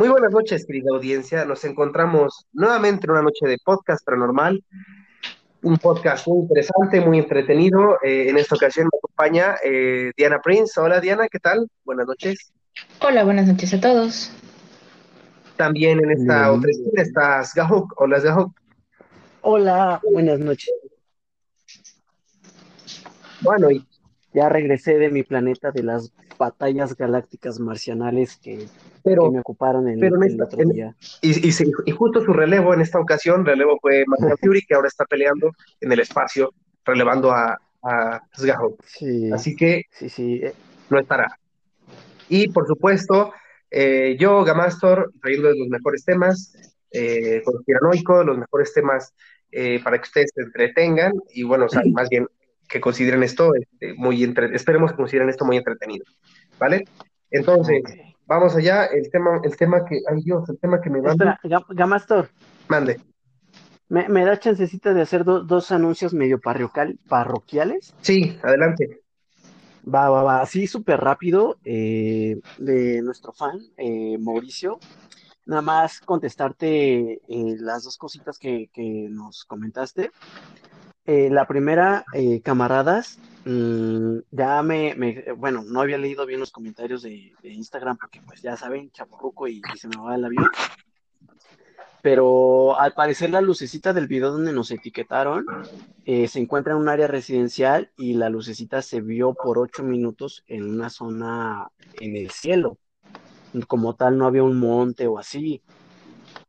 Muy buenas noches, querida audiencia. Nos encontramos nuevamente en una noche de podcast paranormal. Un podcast muy interesante, muy entretenido. Eh, en esta ocasión me acompaña eh, Diana Prince. Hola Diana, ¿qué tal? Buenas noches. Hola, buenas noches a todos. También en esta otra esquina está Sgahok. Hola Sgahok. Hola, buenas noches. Bueno, y Ya regresé de mi planeta de las batallas galácticas marcianales que, que pero, me ocuparon el, pero en el otro en- día. y, y se- y justo su relevo en esta ocasión, relevo fue Martin Fury, que ahora está peleando en el espacio, relevando a, a. Sí, Así que sí, sí. eh, no estará. Y por supuesto, eh, yo, Gamastor, trayendo los mejores temas, eh, conspiranoico, los mejores temas eh, para que ustedes se entretengan y bueno, o sea, más bien que consideren esto este, muy entre- esperemos que consideren esto muy entretenido, ¿vale? Entonces, vamos allá, el tema, el tema que, ay Dios, el tema que me manda, Espera, Ga- Gamastor, mande. ¿me, me da chancecita de hacer do- dos anuncios medio parroquial, parroquiales? Sí, adelante. Va, va, va, así súper rápido, eh, de nuestro fan, eh, Mauricio. Nada más contestarte eh, las dos cositas que, que nos comentaste. Eh, la primera, eh, camaradas, mm, ya me, bueno, no había leído bien los comentarios de, Instagram porque pues ya saben, chaporruco y, y se me va el avión. Pero al parecer la lucecita del video donde nos etiquetaron eh, se encuentra en un área residencial y la lucecita se vio por ocho minutos en una zona en el cielo. Como tal, no había un monte o así.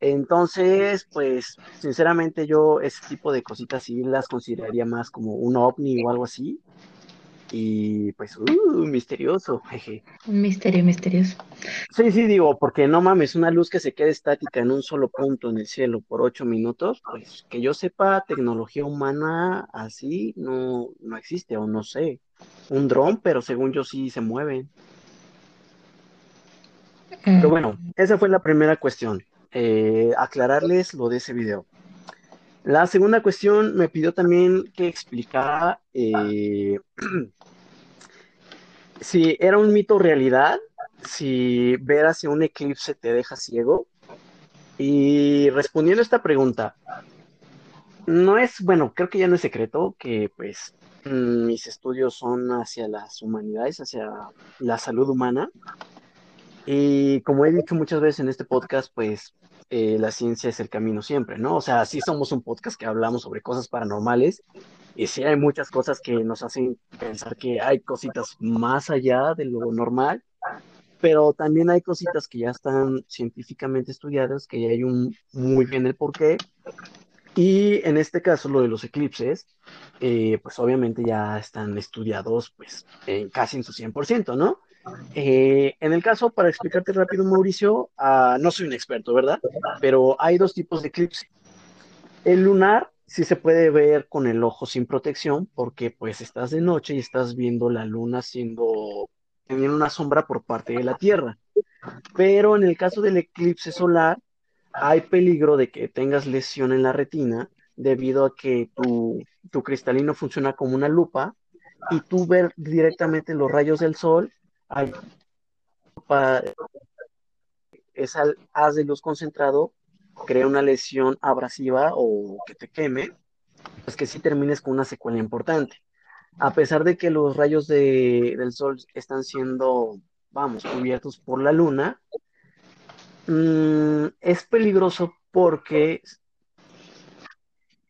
Entonces, pues, sinceramente yo ese tipo de cositas sí las consideraría más como un ovni o algo así. Y pues, uh, misterioso, jeje. Un misterio misterioso. Sí, sí, digo, porque no mames, una luz que se quede estática en un solo punto en el cielo por ocho minutos, pues que yo sepa, tecnología humana así no, no existe, o no sé. Un dron, pero según yo sí se mueven. Pero bueno, esa fue la primera cuestión. Eh, aclararles lo de ese video. La segunda cuestión me pidió también que explicara eh, si era un mito realidad, si ver hacia un eclipse te deja ciego. Y respondiendo a esta pregunta, no es, bueno, creo que ya no es secreto que pues mm, mis estudios son hacia las humanidades, hacia la salud humana. Y como he dicho muchas veces en este podcast, pues eh, la ciencia es el camino siempre, ¿no? O sea, sí somos un podcast que hablamos sobre cosas paranormales y sí hay muchas cosas que nos hacen pensar que hay cositas más allá de lo normal, pero también hay cositas que ya están científicamente estudiadas, que ya hay un muy bien el porqué. Y en este caso, lo de los eclipses, eh, pues obviamente ya están estudiados pues en casi en su 100%, ¿no? Eh, en el caso, para explicarte rápido, Mauricio, ah, no soy un experto, ¿verdad? Pero hay dos tipos de eclipse. El lunar sí se puede ver con el ojo sin protección porque pues estás de noche y estás viendo la luna siendo, teniendo una sombra por parte de la Tierra. Pero en el caso del eclipse solar, hay peligro de que tengas lesión en la retina debido a que tu, tu cristalino funciona como una lupa y tú ver directamente los rayos del sol, hay haz de luz concentrado crea una lesión abrasiva o que te queme, pues que sí termines con una secuela importante. A pesar de que los rayos de- del sol están siendo, vamos, cubiertos por la luna, mm, es peligroso porque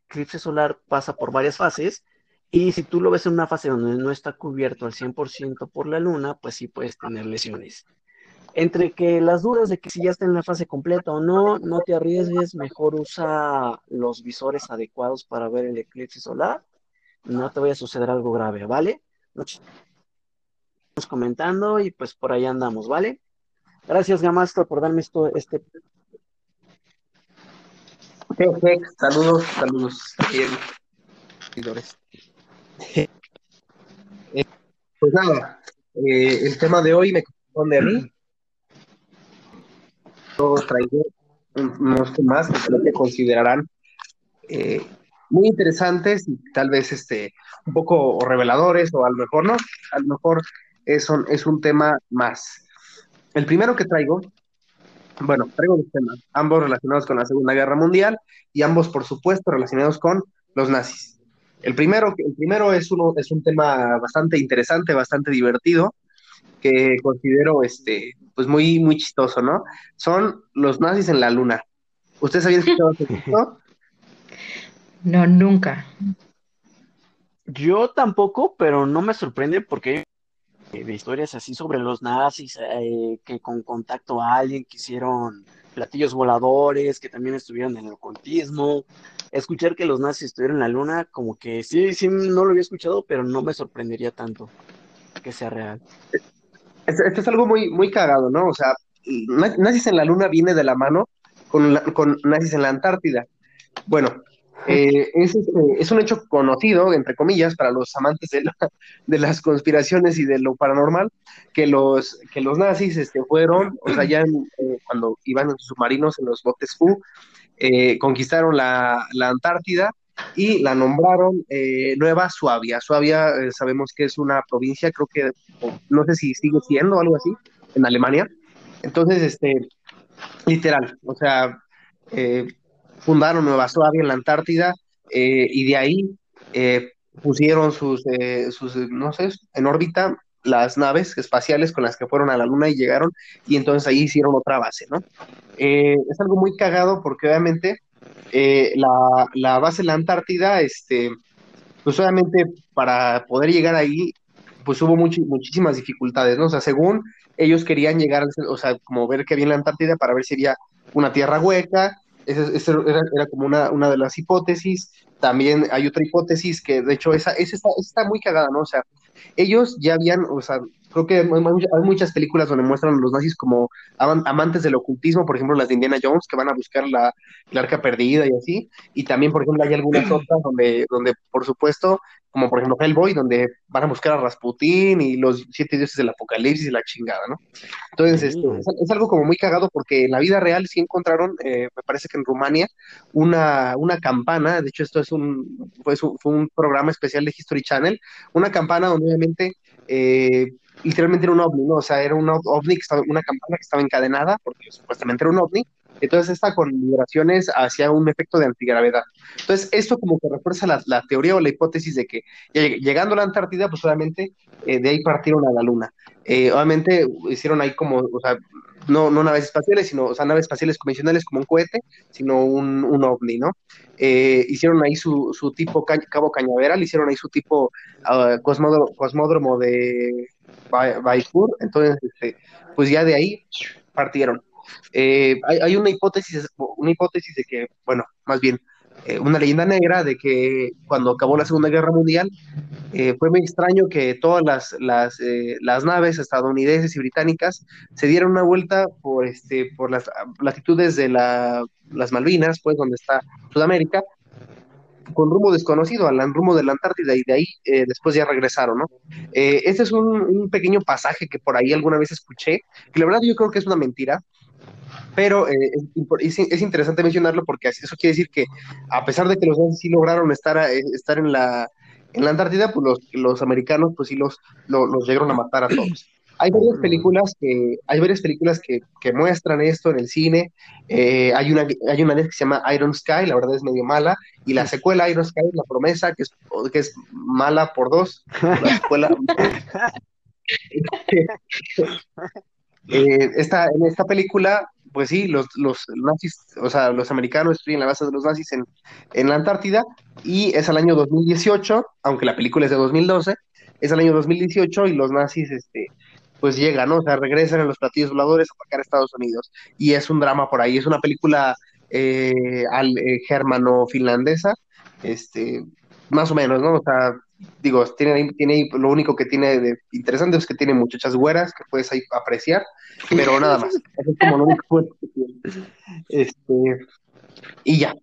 eclipse solar pasa por varias fases y si tú lo ves en una fase donde no está cubierto al 100% por la luna, pues sí puedes tener lesiones. Entre que las dudas de que si ya está en la fase completa o no, no te arriesgues, mejor usa los visores adecuados para ver el eclipse solar. No te vaya a suceder algo grave, ¿vale? Estamos comentando y pues por ahí andamos, ¿vale? Gracias, Gamastro, por darme esto, este heck, saludos, saludos seguidores. Pues nada, eh, el tema de hoy me corresponde a mí. Yo traigo un- unos temas que creo que considerarán eh, muy interesantes y tal vez este, un poco reveladores o a lo mejor no, a lo mejor es un, es un tema más. El primero que traigo Bueno, traigo dos temas, ambos relacionados con la Segunda Guerra Mundial y ambos, por supuesto, relacionados con los nazis. El primero, el primero es, uno, es un tema bastante interesante, bastante divertido, que considero este, pues muy, muy chistoso, ¿no? Son los nazis en la luna. ¿Ustedes habían escuchado esto? No, nunca. Yo tampoco, pero no me sorprende porque hay de historias así sobre los nazis, eh, que con contacto a alguien que hicieron platillos voladores, que también estuvieron en el ocultismo. Escuchar que los nazis estuvieron en la luna, como que sí, sí, no lo había escuchado, pero no me sorprendería tanto que sea real. Esto, es algo muy, muy cagado, ¿no? O sea, nazis en la luna viene de la mano con, con nazis en la Antártida. Bueno, eh, es, este, es, un hecho conocido, entre comillas, para los amantes de, de, las conspiraciones y de lo paranormal, que los, que los nazis este, fueron, o sea, ya eh, cuando iban en sus submarinos, en los botes U, eh, conquistaron la, la, Antártida y la nombraron Nueva Suabia. Suabia sabemos que es una provincia, creo que, no sé si sigue siendo algo así, en Alemania. Entonces, este, literal, o sea, fundaron Nueva Suabia en la Antártida eh, y de ahí eh, pusieron sus, eh, sus, no sé, en órbita las naves espaciales con las que fueron a la Luna y llegaron y entonces ahí hicieron otra base, ¿no? es algo muy cagado porque obviamente la, la, base en la Antártida, este, pues obviamente para poder llegar ahí, pues hubo muchísimas dificultades, ¿no? O sea, según ellos querían llegar, o sea, como ver qué había en la Antártida para ver si había una tierra hueca, esa, era, era, como una, una de las hipótesis. También hay otra hipótesis que, de hecho, esa, esa, está, está muy cagada, ¿no? O sea, ellos ya habían, o sea, creo que hay muchas películas donde muestran a los nazis como amantes del ocultismo, por ejemplo las de Indiana Jones, que van a buscar la, la arca perdida y así, y también, por ejemplo, hay algunas otras donde, donde, por supuesto, como por ejemplo Hellboy, donde van a buscar a Rasputín y los siete dioses del apocalipsis y la chingada, ¿no? Entonces, este, es, algo como muy cagado porque en la vida real sí encontraron, eh, me parece que en Rumania, una, una campana, de hecho esto es un, fue, fue un programa especial de History Channel, una campana donde obviamente eh, literalmente era un ovni, ¿no? O sea, era un ovni, que estaba, una campana que estaba encadenada, porque supuestamente era un ovni, entonces está con vibraciones hacia un efecto de antigravedad. Entonces, esto como que refuerza la, teoría o la hipótesis de que llegando a la Antártida, pues obviamente eh, de ahí partieron a la Luna. Eh, obviamente hicieron ahí como, o sea, no, no naves espaciales, sino, o sea, naves espaciales convencionales como un cohete, sino un, un ovni, ¿no? Eh, hicieron ahí su, su tipo Cabo Cañaveral, hicieron ahí su tipo uh, cosmódromo, cosmódromo de Baipur, entonces, este, pues ya de ahí partieron. Eh, hay, una hipótesis, una hipótesis de que, bueno, más bien, eh, una leyenda negra de que cuando acabó la Segunda Guerra Mundial, eh, fue muy extraño que todas las, las, las, naves estadounidenses y británicas se dieran una vuelta por, este, por las latitudes de la, las Malvinas, pues donde está Sudamérica, con rumbo desconocido, al rumbo de la Antártida, y de ahí después ya regresaron, ¿no? este es un, pequeño pasaje que por ahí alguna vez escuché, que la verdad yo creo que es una mentira, pero eh, es, es, interesante mencionarlo porque eso quiere decir que a pesar de que los nazis sí lograron estar, eh, estar en, la, en la Antártida, pues los, los americanos pues sí los, los, llegaron a matar a todos. Hay varias películas que, hay varias películas que, que muestran esto en el cine. Eh, hay, una, hay una que se llama Iron Sky, la verdad es medio mala, y la secuela Iron Sky, La Promesa, que es, que es mala por dos. La secuela. esta, en esta película pues sí, los, los nazis, o sea, los americanos destruyen la base de los nazis en, en la Antártida y es el año 2018, aunque la película es de 2012, es el año 2018 y los nazis, este, pues llegan, ¿no? O sea, regresan en los platillos voladores a atacar a Estados Unidos y es un drama por ahí, es una película eh, al, eh, germano-finlandesa, este, más o menos, ¿no? O sea, digo, tiene, tiene lo único que tiene de interesante es que tiene muchachas güeras que puedes ahí apreciar, pero nada más. Eso es como lo único que tiene. Este, y ya.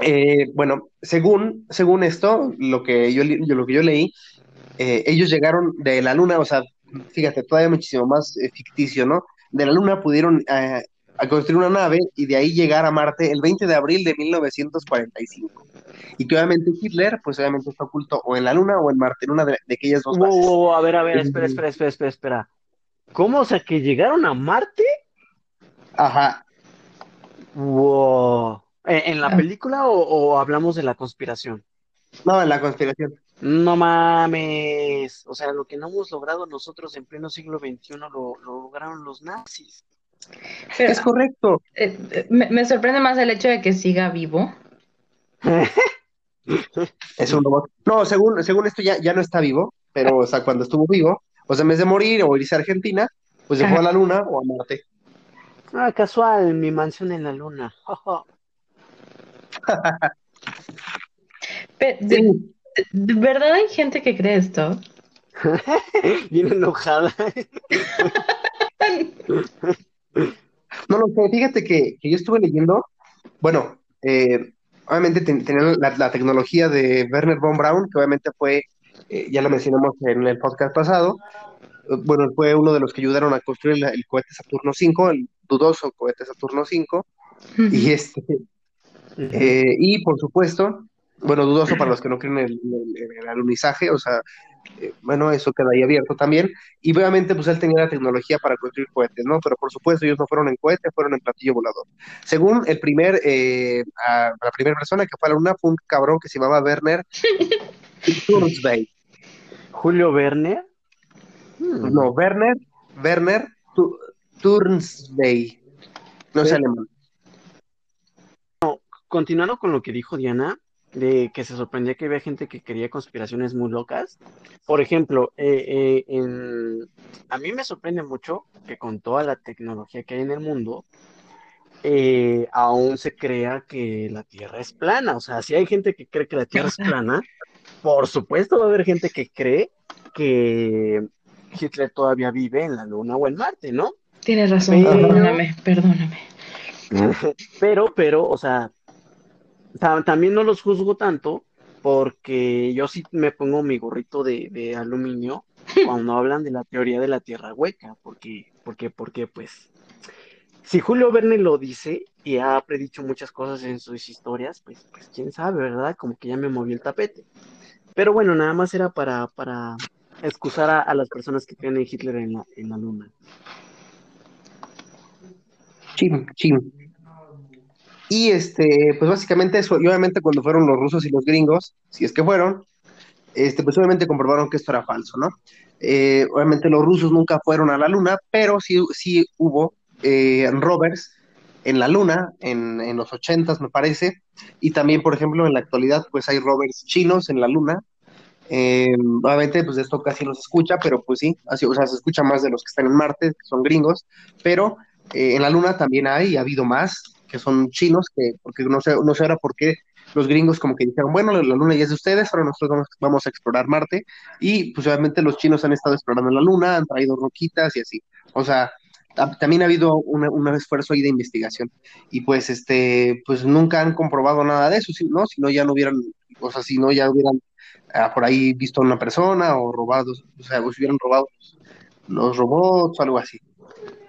Eh, bueno, según, según esto, lo que yo, lo que yo leí, eh, ellos llegaron de la luna, o sea, fíjate, todavía muchísimo más eh, ficticio, ¿no? De la luna pudieron a construir una nave y de ahí llegar a Marte el 20 de abril de 1945. Y que obviamente Hitler, pues obviamente está oculto o en la Luna o en Marte, en una de, aquellas dos bases. a ver, a ver, espera, espera, espera, espera, espera. ¿Cómo? O sea, que llegaron a Marte. Ajá. Wow. ¿En, en la Ah. película o, o hablamos de la conspiración? No, en la conspiración. No mames. O sea, lo que no hemos logrado nosotros en pleno siglo XXI lo, lo lograron los nazis. Pero, Es correcto. eh, me, me sorprende más el hecho de que siga vivo. Es un robot. No, según, según esto ya, ya no está vivo, pero o sea, cuando estuvo vivo, o sea, en vez de morir o irse a Argentina, pues se fue a la Luna o a Marte. Ah, casual, mi mansión en la luna. Pe- de, Sí, de verdad hay gente que cree esto? Bien enojada. No lo sé, fíjate que, que yo estuve leyendo, bueno, eh, obviamente ten- tenían la, la tecnología de Werner von Braun, que obviamente fue, eh, ya lo mencionamos en el podcast pasado, bueno, fue uno de los que ayudaron a construir el, el cohete Saturno V, el dudoso cohete Saturno V, y este, eh, y por supuesto, bueno, dudoso para los que no creen en el, el alunizaje, o sea, eh, bueno, eso queda ahí abierto también. Y obviamente, pues él tenía la tecnología para construir cohetes, ¿no? Pero por supuesto, ellos no fueron en cohete, fueron en platillo volador. Según el primer, eh, a- la primera persona que fue a la luna fue un cabrón que se llamaba Werner. Julio Verne. Hmm. No, Werner, Werner Tu-. No sé Sí. alemán. Continuando con lo que dijo Diana, de que se sorprendía que había gente que quería conspiraciones muy locas. Por ejemplo, eh, eh, en- a mí me sorprende mucho que con toda la tecnología que hay en el mundo, eh, aún se crea que la Tierra es plana. O sea, si hay gente que cree que la Tierra es plana, por supuesto va a haber gente que cree que Hitler todavía vive en la Luna o en Marte, ¿no? Tienes razón, Pero- perdóname, perdóname. Pero, pero, o sea, también no los juzgo tanto porque yo sí me pongo mi gorrito de, de aluminio cuando hablan de la teoría de la tierra hueca, porque, porque, porque, pues, si Julio Verne lo dice y ha predicho muchas cosas en sus historias, pues, pues, quién sabe, ¿verdad? Como que ya me movió el tapete. Pero bueno, nada más era para, para excusar a, a las personas que creen en Hitler en la, en la luna. Chim, chim. Y este, pues básicamente eso, y obviamente cuando fueron los rusos y los gringos, si es que fueron, este, pues obviamente comprobaron que esto era falso, ¿no? Eh, obviamente los rusos nunca fueron a la luna, pero sí, sí hubo eh, rovers en la luna, en, en los ochentas me parece, y también, por ejemplo, en la actualidad, pues hay rovers chinos en la luna. Eh, obviamente, pues esto casi no se escucha, pero pues sí, o sea, se escucha más de los que están en Marte, que son gringos, pero eh, en la Luna también hay, ha habido más, que son chinos, que, porque no sé, no sé ahora por qué los gringos como que dijeron, bueno, la, Luna ya es de ustedes, ahora nosotros vamos, a explorar Marte, y pues obviamente los chinos han estado explorando la Luna, han traído roquitas y así. O sea, ta- también ha habido una- un esfuerzo ahí de investigación, y pues este, pues nunca han comprobado nada de eso, ¿no? Si no, ya no hubieran, o sea, si no, ya hubieran ah, por ahí visto a una persona o robado, o sea, hubieran robado los robots o algo así.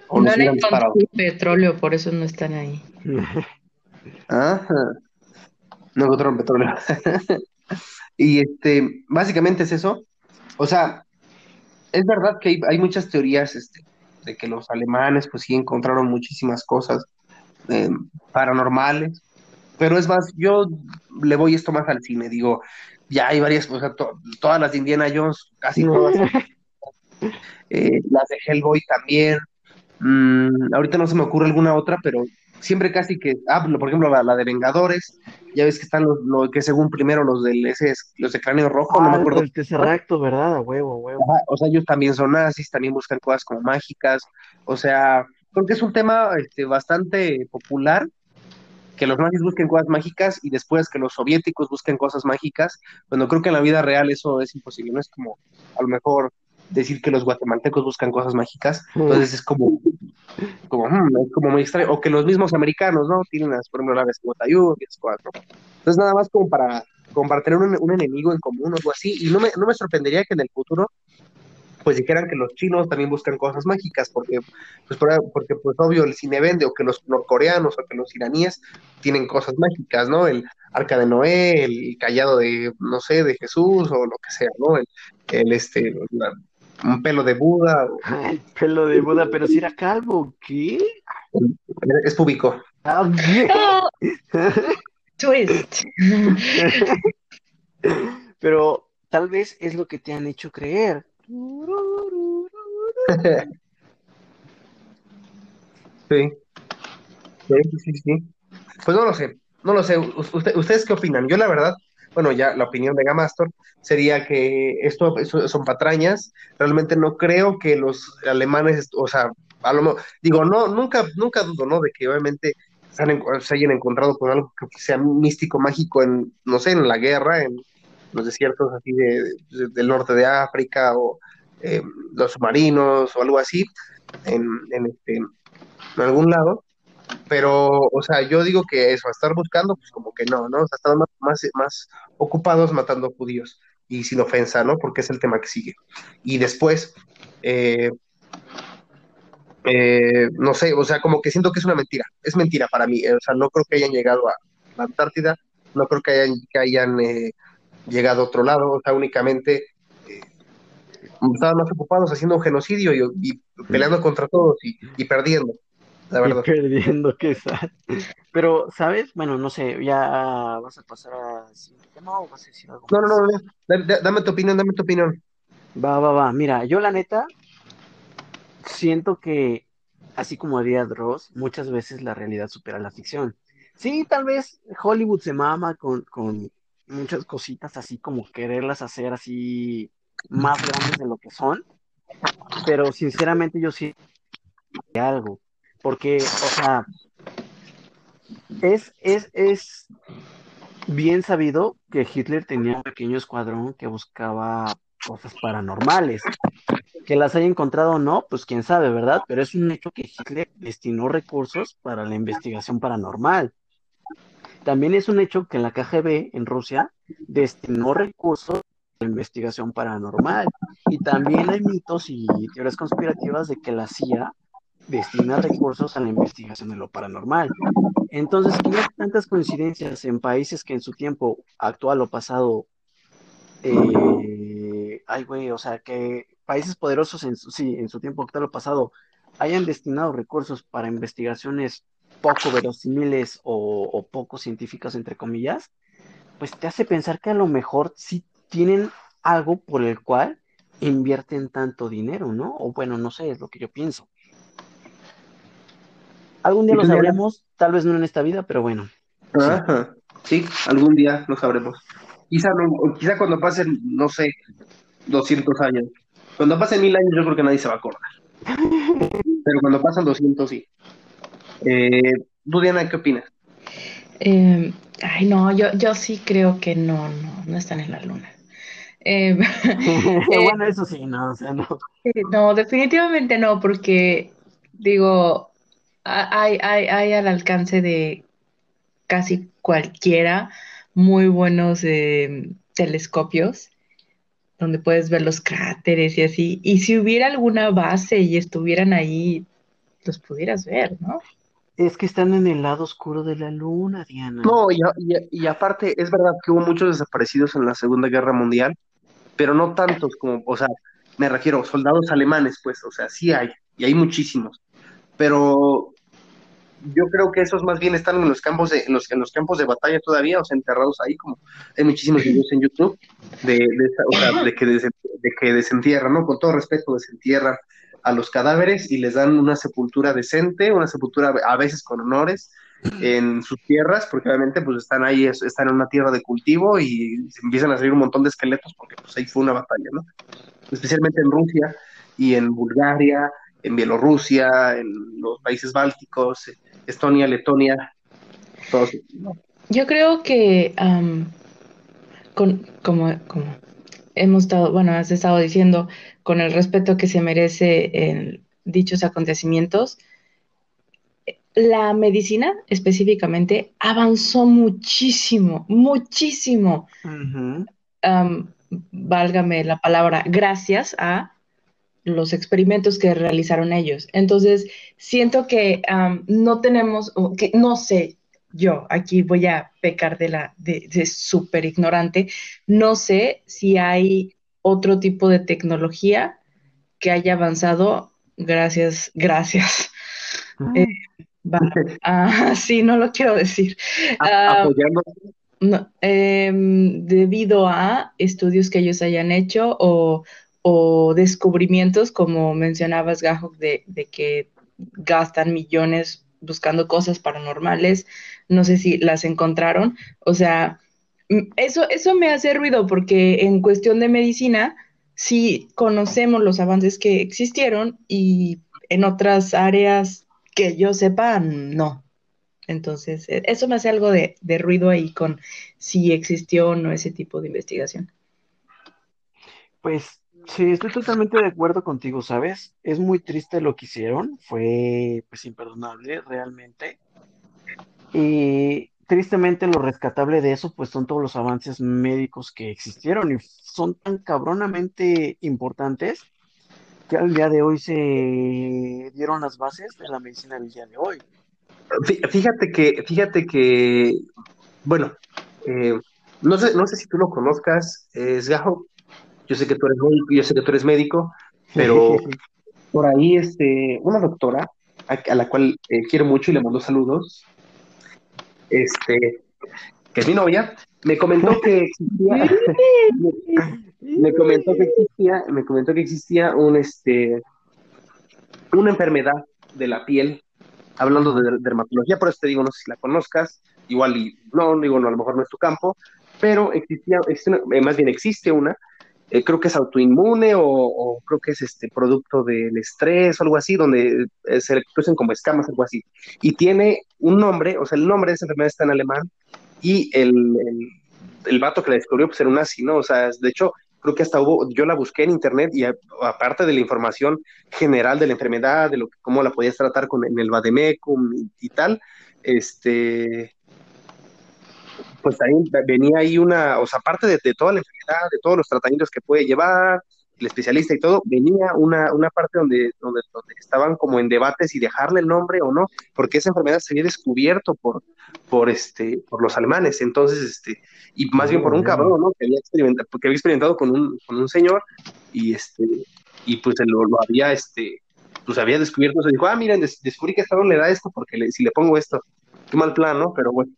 O No disparado. encontrado petróleo, por eso no están ahí. Ajá. No encontraron petróleo. y este, básicamente es eso. O sea, es verdad que hay, hay muchas teorías este, de que los alemanes, pues sí encontraron muchísimas cosas eh, paranormales. Pero es más, yo le voy esto más al cine. Digo, ya hay varias cosas, to- todas las de Indiana Jones, casi todas. eh, las de Hellboy también. Mm, ahorita no se me ocurre alguna otra, pero siempre casi que, ah, por ejemplo, la, la de Vengadores, ya ves que están los, los que según primero los del ese, los de cráneo rojo, no me Ah, acuerdo. el Tesseracto, ¿verdad? A huevo, a huevo. Ajá, o sea, ellos también son nazis, también buscan cosas como mágicas, o sea, creo que es un tema este, bastante popular, que los nazis busquen cosas mágicas y después que los soviéticos busquen cosas mágicas, cuando creo que en la vida real eso es imposible, no es como a lo mejor decir que los guatemaltecos buscan cosas mágicas, entonces es como, como, hmm, es como muy extraño, o que los mismos americanos, ¿no? Tienen las, por ejemplo, la Vescotayud y ¿no? Entonces nada más como para, como para tener un, un enemigo en común o algo así, y no me, no me sorprendería que en el futuro pues dijeran que los chinos también buscan cosas mágicas, porque, pues, por- porque pues obvio el cine vende, o que los norcoreanos o que los iraníes tienen cosas mágicas, ¿no? El arca de Noé, el callado de, no sé, de Jesús, o lo que sea, ¿no? El, el este, la- un pelo de Buda, o- El pelo de Buda, pero si era calvo, ¿qué? Es público. Ah, bien. Oh, twist. Pero tal vez es lo que te han hecho creer. Sí. Sí, sí, sí. Pues no lo sé, no lo sé. U- usted- ¿Ustedes qué opinan? Yo la verdad, bueno, ya la opinión de Gamastor sería que esto, eso son patrañas. Realmente no creo que los alemanes, o sea, a lo digo, no, nunca, nunca dudo, ¿no? De que obviamente se, han se hayan encontrado con algo que sea místico, mágico en, no sé, en la guerra, en los desiertos así de, de- del norte de África o eh, los submarinos o algo así, en, en, este, en algún lado. Pero, o sea, yo digo que eso, estar buscando, pues como que no, ¿no? O sea, están más, más, más ocupados matando judíos y sin ofensa, ¿no? Porque es el tema que sigue. Y después, eh, eh, no sé, o sea, como que siento que es una mentira, es mentira para mí, eh, o sea, no creo que hayan llegado a la Antártida, no creo que hayan, que hayan eh, llegado a otro lado, o sea, únicamente eh, estaban más ocupados haciendo un genocidio y, y peleando contra todos y, y perdiendo, la perdiendo, qué sad. Pero, ¿sabes? Bueno, no sé, ya vas a pasar a tema o vas a decir algo No, no, no, no, da- da- dame tu opinión, dame tu opinión. Va, va, va. Mira, yo la neta siento que, así como haría Dross, muchas veces la realidad supera la ficción. Sí, tal vez Hollywood se mama con, con muchas cositas así como quererlas hacer así más grandes de lo que son, pero sinceramente yo sí algo, porque, o sea, es, es, es bien sabido que Hitler tenía un pequeño escuadrón que buscaba cosas paranormales. Que las haya encontrado o no, pues quién sabe, ¿verdad? Pero es un hecho que Hitler destinó recursos para la investigación paranormal. También es un hecho que la KGB en Rusia destinó recursos para la investigación paranormal. Y también hay mitos y teorías conspirativas de que la CIA destina recursos a la investigación de lo paranormal. Entonces, ¿qué hay tantas coincidencias en países que en su tiempo actual o pasado, eh, ay, güey, o sea, que países poderosos en su, sí, en su tiempo actual o pasado hayan destinado recursos para investigaciones poco verosímiles o, o poco científicas, entre comillas, pues te hace pensar que a lo mejor sí tienen algo por el cual invierten tanto dinero, ¿no? O bueno, no sé, es lo que yo pienso. Algún día ¿Y lo sabremos, tal vez no en esta vida, pero bueno. Ajá. Sí, algún día lo sabremos. Quizá, no, quizá cuando pasen, no sé, 200 años. Cuando pasen mil años yo creo que nadie se va a acordar. Pero cuando pasan 200 sí. Eh, tú, Diana, ¿qué opinas? Eh, ay, no, yo, yo sí creo que no, no, no están en la luna. Eh, bueno, eso sí, no, o sea, no. no, definitivamente no, porque digo, hay, hay, hay al alcance de casi cualquiera muy buenos eh, telescopios donde puedes ver los cráteres y así. Y si hubiera alguna base y estuvieran ahí, los pudieras ver, ¿no? Es que están en el lado oscuro de la luna, Diana. No, y, y aparte, es verdad que hubo muchos desaparecidos en la Segunda Guerra Mundial, pero no tantos como, o sea, me refiero, soldados alemanes, pues, o sea, sí hay, y hay muchísimos. Pero yo creo que esos más bien están en los campos de, en los, en los campos de batalla todavía, o sea, enterrados ahí, como hay muchísimos videos en YouTube de, de, o sea, de que, de que desentierran, ¿no? Con todo respeto, desentierran a los cadáveres y les dan una sepultura decente, una sepultura a veces con honores en sus tierras, porque obviamente pues están ahí, es- están en una tierra de cultivo y se empiezan a salir un montón de esqueletos porque pues ahí fue una batalla, ¿no? Especialmente en Rusia y en Bulgaria, en Bielorrusia, en los países bálticos, Estonia, Letonia, todos. Yo creo que con, como, como hemos estado, bueno, has estado diciendo, con el respeto que se merece en dichos acontecimientos, la medicina específicamente avanzó muchísimo, muchísimo. Válgame la palabra, gracias a los experimentos que realizaron ellos. Entonces, siento que no tenemos, que no sé, yo aquí voy a pecar de la de, de súper ignorante, no sé si hay otro tipo de tecnología que haya avanzado gracias, gracias Eh, ah, sí, no lo quiero decir. Ah, em, debido a estudios que ellos hayan hecho o, descubrimientos, como mencionabas, Gajo, de, de que gastan millones buscando cosas paranormales, no sé si las encontraron, o sea, eso, eso me hace ruido porque en cuestión de medicina, sí conocemos los avances que existieron y en otras áreas que yo sepa, no. Entonces, e, eso me hace algo de, ruido ahí con si existió o no ese tipo de investigación. Pues sí, estoy totalmente de acuerdo contigo, ¿sabes? Es muy triste lo que hicieron, fue pues imperdonable realmente. Y tristemente lo rescatable de eso, pues son todos los avances médicos que existieron y son tan cabronamente importantes que al día de hoy se dieron las bases de la medicina del día de hoy. Fíjate que, fíjate que, bueno, eh, no sé, no sé si tú lo conozcas, es Gajo. Yo sé que tú eres médico, yo sé que tú eres médico, pero por ahí, este, una doctora a, la cual eh, quiero mucho y le mando saludos, este, que es mi novia, me comentó que existía, me, comentó que existía, me comentó que existía un, este, una enfermedad de la piel, hablando de dermatología, por eso te digo, no sé si la conozcas, igual y no, digo, no, a lo mejor no es tu campo, pero existía, eh, más bien existe una, eh, creo que es autoinmune o, creo que es este producto del estrés o algo así, donde eh, se le producen como escamas, algo así. Y tiene un nombre, o sea, el nombre de esa enfermedad está en alemán y el, el, vato que la descubrió pues era un nazi, ¿no? O sea, de hecho, creo que hasta hubo, yo la busqué en internet y aparte de la información general de la enfermedad, de lo cómo la podías tratar con en el Vademecum y, y tal, este, pues ahí venía ahí una, o sea, aparte de, toda la enfermedad, de todos los tratamientos que puede llevar, el especialista y todo, venía una, una parte donde, donde, estaban como en debates y dejarle el nombre o no, porque esa enfermedad se había descubierto por, por, este, por los alemanes, entonces, este, y más bien por un cabrón, ¿no? Que había experimentado, que había experimentado con un, con un señor y este, y pues lo, lo había, este, pues había descubierto, se dijo, ah, miren, descubrí que esta le da esto porque si le pongo esto, qué mal plan, ¿no? Pero bueno.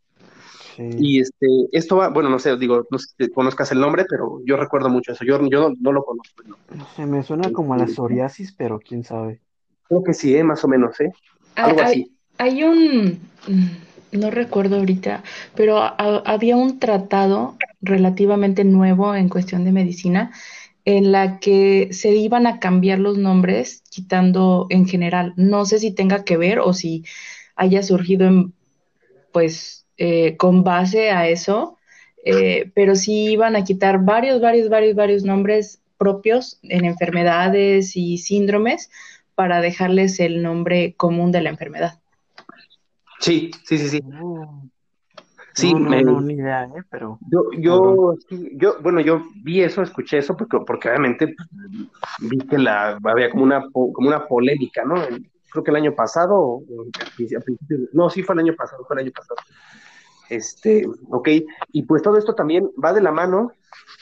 Y este, esto va, bueno, no sé, digo, no sé si conozcas el nombre, pero yo recuerdo mucho eso. Yo, yo no, lo conozco. Se me suena como a la psoriasis, pero quién sabe. Creo que sí, ¿eh? más o menos, ¿eh? Ah, Algo hay, así. Hay un, mm, no recuerdo ahorita, pero había un tratado relativamente nuevo en cuestión de medicina en la que se iban a cambiar los nombres quitando en general. No sé si tenga que ver o si haya surgido en, pues, eh, con base a eso, eh, pero sí iban a quitar varios, varios, varios, varios nombres propios en enfermedades y síndromes para dejarles el nombre común de la enfermedad. Sí, sí, sí, sí. Sí, no, no, ni idea, ¿eh? pero... Yo, yo, yo, bueno, yo vi eso, escuché eso, porque, porque obviamente pues, vi que la, había como una, como una polémica, ¿no? Creo que el año pasado, no, sí fue el año pasado, fue el año pasado, este, ok, y pues todo esto también va de la mano,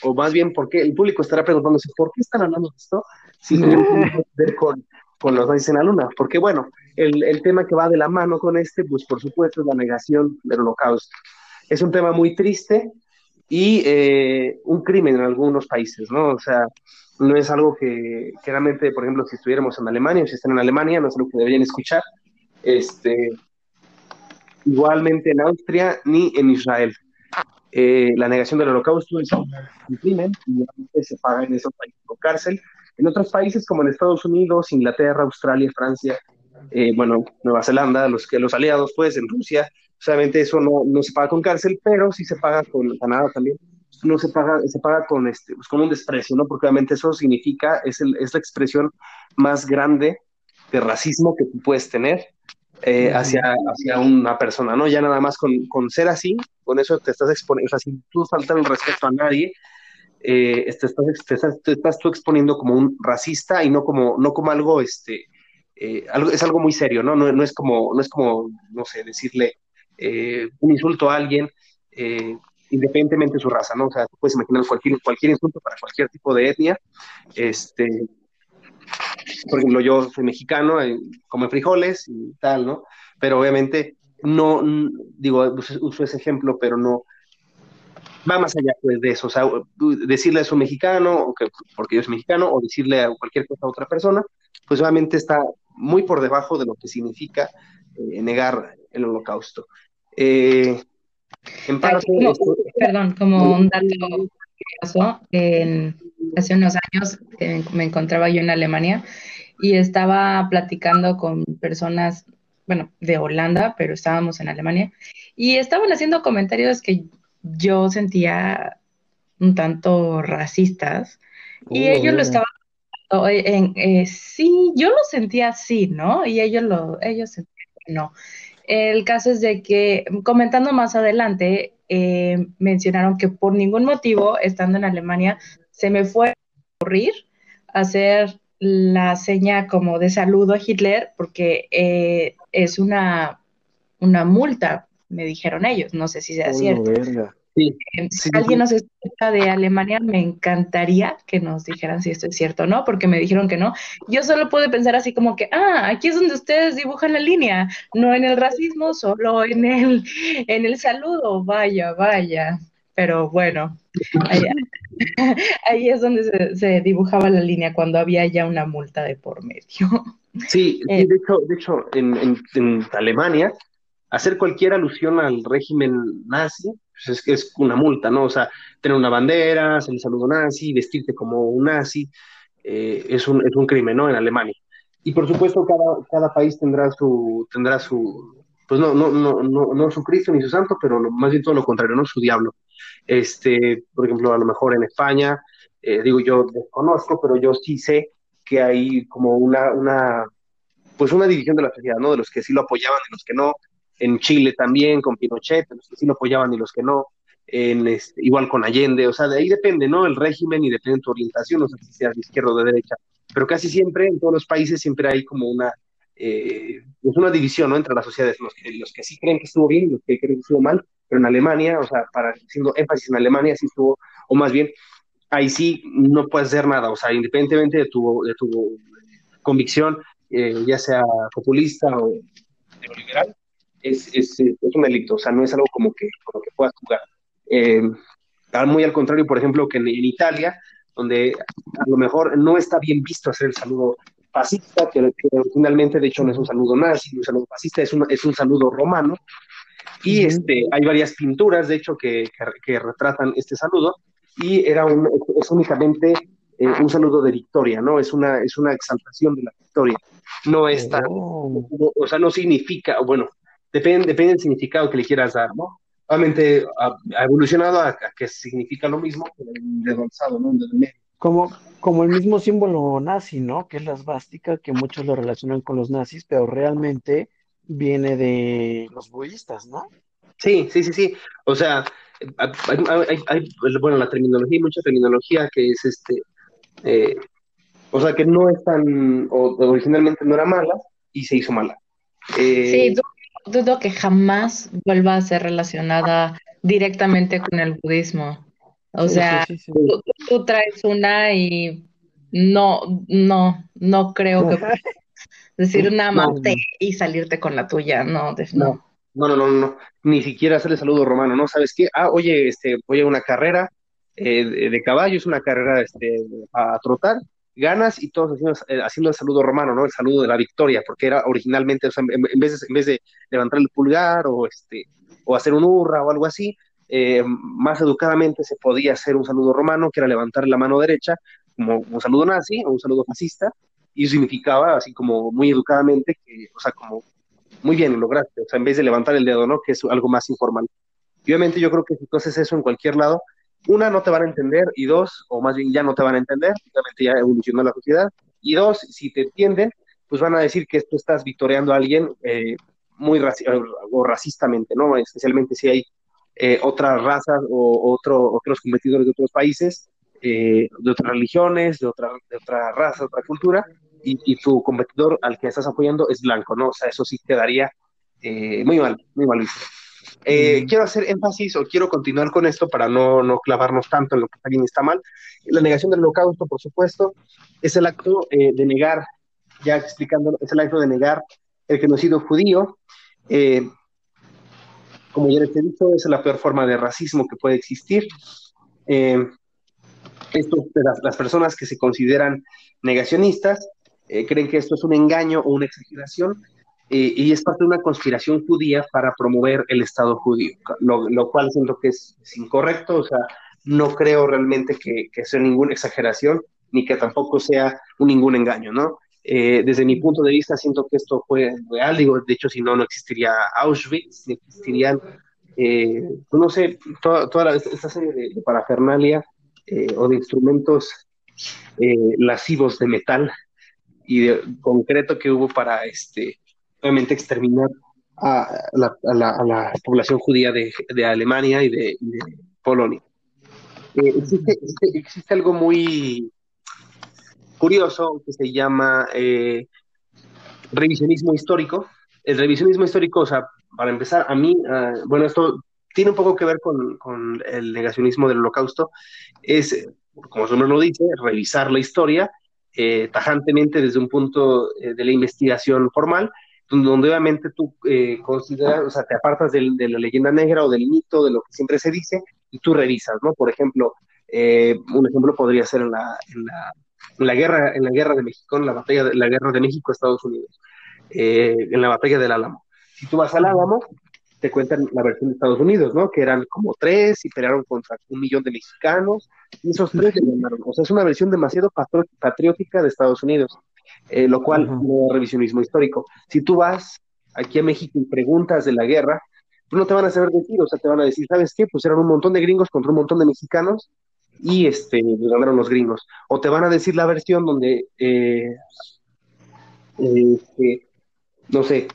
o más bien, porque el público estará preguntándose, ¿por qué están hablando de esto? Si tiene que ver con, con los países en la luna, porque bueno, el, el, tema que va de la mano con este, pues por supuesto es la negación del holocausto. Es un tema muy triste y eh, un crimen en algunos países, ¿no? O sea, no es algo que, claramente, por ejemplo, si estuviéramos en Alemania o si están en Alemania, no es algo que deberían escuchar. Este, igualmente en Austria ni en Israel. Eh, la negación del holocausto es un crimen y se paga en esos países con cárcel. En otros países como en Estados Unidos, Inglaterra, Australia, Francia, eh, bueno, Nueva Zelanda, los, los aliados, pues en Rusia, obviamente eso no, no se paga con cárcel, pero sí se paga con Canadá también, no se paga, se paga con, este, pues con un desprecio, ¿no? Porque obviamente eso significa, es, el, es la expresión más grande de racismo que tú puedes tener eh, hacia, hacia una persona, ¿no? Ya nada más con, con ser así, con eso te estás exponiendo, o sea, sin tú faltar el respeto a nadie, eh, te, estás, te, estás, tú exponiendo como un racista y no como, no como algo, este, eh, algo, es algo muy serio, ¿no? No, no, es como, no es como, no sé, decirle un insulto a alguien, independientemente de su raza, ¿no? O sea, tú puedes imaginar cualquier, cualquier insulto para cualquier tipo de etnia, este, por ejemplo, yo soy mexicano, eh, como frijoles y tal, ¿no? Pero obviamente no, digo, uso ese ejemplo, pero no, va más allá pues, de eso, o sea, decirle a su mexicano, porque yo soy mexicano, o decirle a cualquier cosa a otra persona, pues obviamente está muy por debajo de lo que significa eh, negar el holocausto. Eh, en parte, perdón, como un dato que pasó, hace unos años eh, me encontraba yo en Alemania y estaba platicando con personas, bueno, de Holanda, pero estábamos en Alemania, y estaban haciendo comentarios que yo sentía un tanto racistas y ellos lo estaban en, eh, sí, yo lo sentía así, ¿no? Y ellos lo, ellos sentían que no. El caso es de que, comentando más adelante, eh, mencionaron que por ningún motivo, estando en Alemania, se me fue a ocurrir hacer la seña como de saludo a Hitler, porque eh, es una, una multa me dijeron ellos, no sé si sea cierto. Eh, si alguien nos escucha de Alemania, me encantaría que nos dijeran si esto es cierto o no, porque me dijeron que no. Yo solo puedo pensar así como que, ah, aquí es donde ustedes dibujan la línea, no en el racismo, solo en el, en el saludo, vaya, vaya. Pero bueno, ahí, es donde se, dibujaba la línea cuando había ya una multa de por medio. Sí, eh, de hecho, de hecho en, en Alemania hacer cualquier alusión al régimen nazi, pues es, es una multa, ¿no? O sea, tener una bandera, hacer el saludo nazi, vestirte como un nazi, eh, es, un, es un crimen, ¿no? En Alemania. Y por supuesto, cada, cada país tendrá su, tendrá su, pues no, no, no, no, no su Cristo ni su santo, pero más bien todo lo contrario, ¿no? Su diablo. Este, por ejemplo, a lo mejor en España, eh, digo, yo desconozco, pero yo sí sé que hay como una, una, pues una división de la sociedad, ¿no? De los que sí lo apoyaban, de los que no, en Chile también, con Pinochet, los que sí lo apoyaban y los que no, en este, igual con Allende, o sea, de ahí depende, ¿no? El régimen y depende de tu orientación, o sea, si seas de izquierda o de derecha, pero casi siempre, en todos los países, siempre hay como una, eh, pues una división, ¿no? Entre las sociedades, los que, los que sí creen que estuvo bien y los que creen que estuvo mal, pero en Alemania, o sea, para haciendo énfasis en Alemania, sí estuvo, o más bien, ahí sí no puedes hacer nada, o sea, independientemente de tu, de tu convicción, eh, ya sea populista o neoliberal, es, es, es, un delito, o sea, no es algo como que, como que puedas jugar. Eh, muy al contrario, por ejemplo, que en, Italia, donde a lo mejor no está bien visto hacer el saludo fascista, que, finalmente, de hecho, no es un saludo nazi, un saludo fascista, es un, es un saludo romano, y este, hay varias pinturas, de hecho, que, que, retratan este saludo, y era un, es únicamente eh, un saludo de victoria, ¿no? Es una, es una exaltación de la victoria. No es tan, oh. o sea, no significa, bueno, Depende, depende del significado que le quieras dar, ¿no? Obviamente ha, evolucionado a, que significa lo mismo que el avanzado, ¿no? Como, como el mismo símbolo nazi, ¿no? Que es la esvástica, que muchos lo relacionan con los nazis, pero realmente viene de los budistas, ¿no? Sí, sí, sí, sí. O sea, hay, bueno, la terminología, mucha terminología que es este, eh, o sea, que no es tan, o, originalmente no era mala y se hizo mala. Eh, sí, dudo que jamás vuelva a ser relacionada directamente con el budismo. O sea, tú, traes una y no, no, no creo que decir una mate y salirte con la tuya, no, no. No, no, no, no, ni siquiera hacerle saludo romano, ¿no? ¿Sabes qué? Ah, oye, este, voy a una carrera eh, de, de caballos, una carrera este, a trotar, ganas y todos haciendo, eh, haciendo, el saludo romano, ¿no? El saludo de la victoria, porque era originalmente, o sea, en, vez de, en vez de levantar el pulgar o, este, o hacer un hurra o algo así, eh, más educadamente se podía hacer un saludo romano, que era levantar la mano derecha, como un saludo nazi o un saludo fascista, y significaba así como muy educadamente, que, o sea, como muy bien, lo lograste, o sea, en vez de levantar el dedo, ¿no? Que es algo más informal. Y obviamente yo creo que si tú haces eso en cualquier lado, una, no te van a entender, y dos, o más bien ya no te van a entender, obviamente ya evolucionó la sociedad, y dos, si te entienden, pues van a decir que tú estás victoreando a alguien eh, muy o racistamente, ¿no? Especialmente si hay eh, otras razas o otro, otros competidores de otros países, eh, de otras religiones, de otra, de otra raza, otra cultura, y, y, tu competidor al que estás apoyando es blanco, ¿no? O sea, eso sí quedaría muy mal, muy mal visto. Eh, quiero hacer énfasis o quiero continuar con esto para no, no clavarnos tanto en lo que está bien y está mal. La negación del holocausto, por supuesto, es el acto eh, de negar, ya explicando, es el acto de negar el genocidio judío. Eh, como ya les he dicho, es la peor forma de racismo que puede existir. esto, las, las, personas que se consideran negacionistas creen que esto es un engaño o una exageración y es parte de una conspiración judía para promover el Estado judío, lo, cual siento que es, incorrecto, o sea, no creo realmente que, sea ninguna exageración, ni que tampoco sea un ningún engaño, ¿no? Eh, desde mi punto de vista, siento que esto fue real, digo, de hecho, si no, no existiría Auschwitz, ni existirían, eh, pues no sé, toda, esta serie de, parafernalia eh, o de instrumentos lascivos de metal y de concreto que hubo para este obviamente exterminar a la, población judía de, Alemania y de, Polonia. Eh, existe, algo muy curioso que se llama eh, revisionismo histórico. El revisionismo histórico, o sea, para empezar, a mí, ah, bueno, esto tiene un poco que ver con, el negacionismo del holocausto, es, como su nombre lo dice, revisar la historia eh, tajantemente desde un punto de la investigación formal donde obviamente tú eh, consideras, o sea, te apartas de la leyenda negra o del mito, de lo que siempre se dice, y tú revisas, ¿no? Por ejemplo, eh, un ejemplo podría ser en la, en la, guerra, en la guerra de México, en la batalla de la guerra de México Estados Unidos, eh, en la batalla del Álamo. Si tú vas al Álamo, te cuentan la versión de Estados Unidos, ¿no? Que eran como tres y pelearon contra un millón de mexicanos, y esos tres le ganaron. O sea, es una versión demasiado patriótica de Estados Unidos. Eh, lo cual no es revisionismo histórico. Si tú vas aquí a México y preguntas de la guerra, pues no te van a saber decir, o sea, te van a decir, ¿sabes qué? Pues eran un montón de gringos contra un montón de mexicanos y este, ganaron los gringos. O te van a decir la versión donde, eh, este, no sé,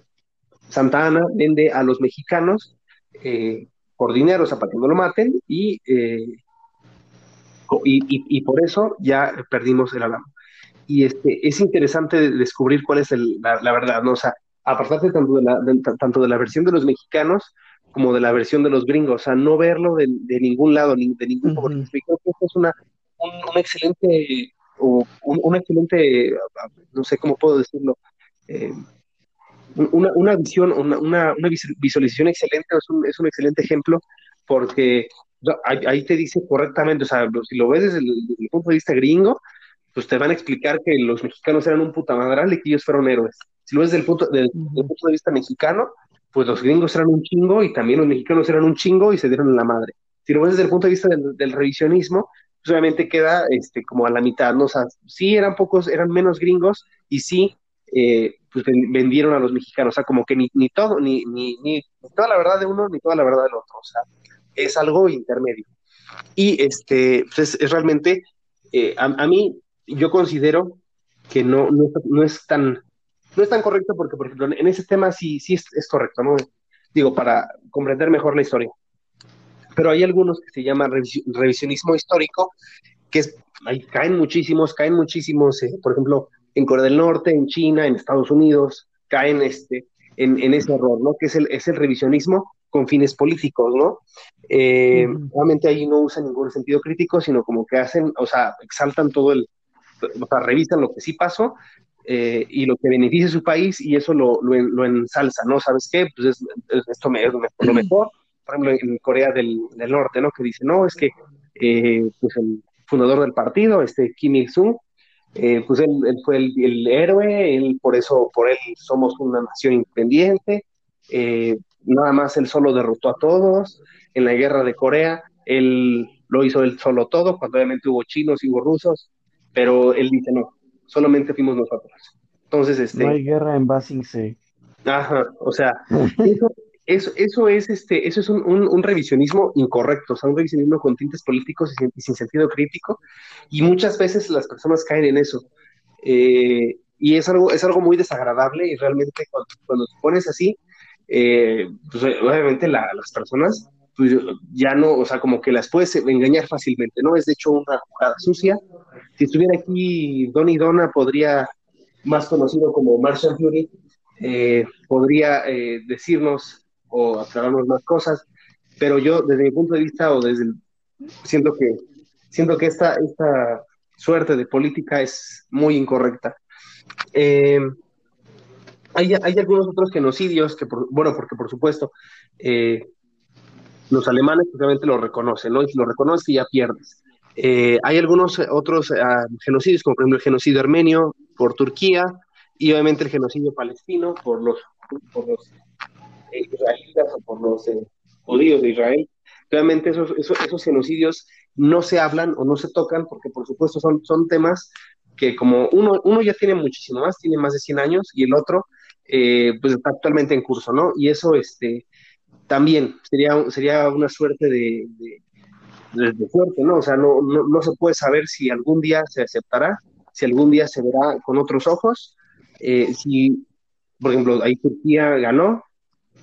Santa Ana vende a los mexicanos eh, por dinero, o sea, para que no lo maten, y, y, y, por eso ya perdimos el alamo y este, es interesante descubrir cuál es la, verdad, ¿no? O sea, apartarse tanto de, la, tanto de la versión de los mexicanos como de la versión de los gringos, o sea, no verlo de, ningún lado, ni de ningún uh -huh. es una, un, excelente, o un, excelente, no sé cómo puedo decirlo, eh, una, una, visión, una, una, visualización excelente, es un, es un excelente ejemplo, porque ahí, te dice correctamente, o sea, si lo ves desde el, desde el punto de vista gringo, pues te van a explicar que los mexicanos eran un puta madral y que ellos fueron héroes. Si lo ves desde el punto, desde el punto de vista mexicano, pues los gringos eran un chingo y también los mexicanos eran un chingo y se dieron la madre. Si lo ves desde el punto de vista del, revisionismo, pues obviamente queda este, como a la mitad, ¿no? O sea, sí eran pocos, eran menos gringos y sí, eh, pues vendieron a los mexicanos, o sea, como que ni, ni todo, ni, ni, ni, toda la verdad de uno, ni toda la verdad del otro, o sea, es algo intermedio. Y este, pues es, realmente, eh, a, a, mí, yo considero que no, no, es tan no es tan correcto porque, por ejemplo, en ese tema sí, sí es, correcto, ¿no? Digo, para comprender mejor la historia. Pero hay algunos que se llaman revisionismo histórico, que es, ahí caen muchísimos, caen muchísimos, eh, por ejemplo, en Corea del Norte, en China, en Estados Unidos, caen este, en, en ese error, ¿no? Que es el, es el revisionismo con fines políticos, ¿no? Eh, Obviamente ahí no usan ningún sentido crítico, sino como que hacen, o sea, exaltan todo el, o sea, revisan lo que sí pasó eh, y lo que beneficia a su país y eso lo, lo, ensalza, ¿no? ¿Sabes qué? Pues esto me, es lo mejor, por ejemplo, en Corea del, Norte, ¿no? Que dice, no, es que eh, pues el fundador del partido, este Kim Il-sung, eh, pues él, fue el, héroe, él, por eso, por él somos una nación independiente, nada más él solo derrotó a todos en la guerra de Corea, él lo hizo él solo todo, cuando obviamente hubo chinos y hubo rusos, pero él dice no, solamente fuimos nosotros. Entonces, este... No hay guerra en Basingse. Ajá, o sea, eso, eso, eso, es, este, eso es un, un, revisionismo incorrecto, o un revisionismo con tintes políticos y sin, sentido crítico, y muchas veces las personas caen en eso. Eh, y es algo, es algo muy desagradable y realmente cuando, cuando te pones así, eh, pues obviamente las personas pues ya no, o sea, como que las puedes engañar fácilmente, ¿no? Es de hecho una jugada sucia. Si estuviera aquí Donny Donna, podría, más conocido como Martian Fury, eh, podría decirnos o aclararnos más cosas, pero yo desde mi punto de vista o desde siento que siento que esta, esta suerte de política es muy incorrecta. Eh, hay, hay, algunos otros genocidios que, bueno, porque por supuesto, eh, los alemanes obviamente lo reconocen, ¿no? Y si lo reconoces ya pierdes. Eh, hay algunos otros uh, genocidios, como por ejemplo el genocidio armenio por Turquía y obviamente el genocidio palestino por los, por los israelitas o por los eh, judíos de Israel. Obviamente esos, esos, esos, genocidios no se hablan o no se tocan porque por supuesto son, son temas que como uno, uno ya tiene muchísimo más, tiene más de 100 años y el otro pues está actualmente en curso, ¿no? Y eso, este, también sería, sería una suerte de, de, fuerte, ¿no? O sea, no, no, no, se puede saber si algún día se aceptará, si algún día se verá con otros ojos, eh, si, por ejemplo, ahí Turquía ganó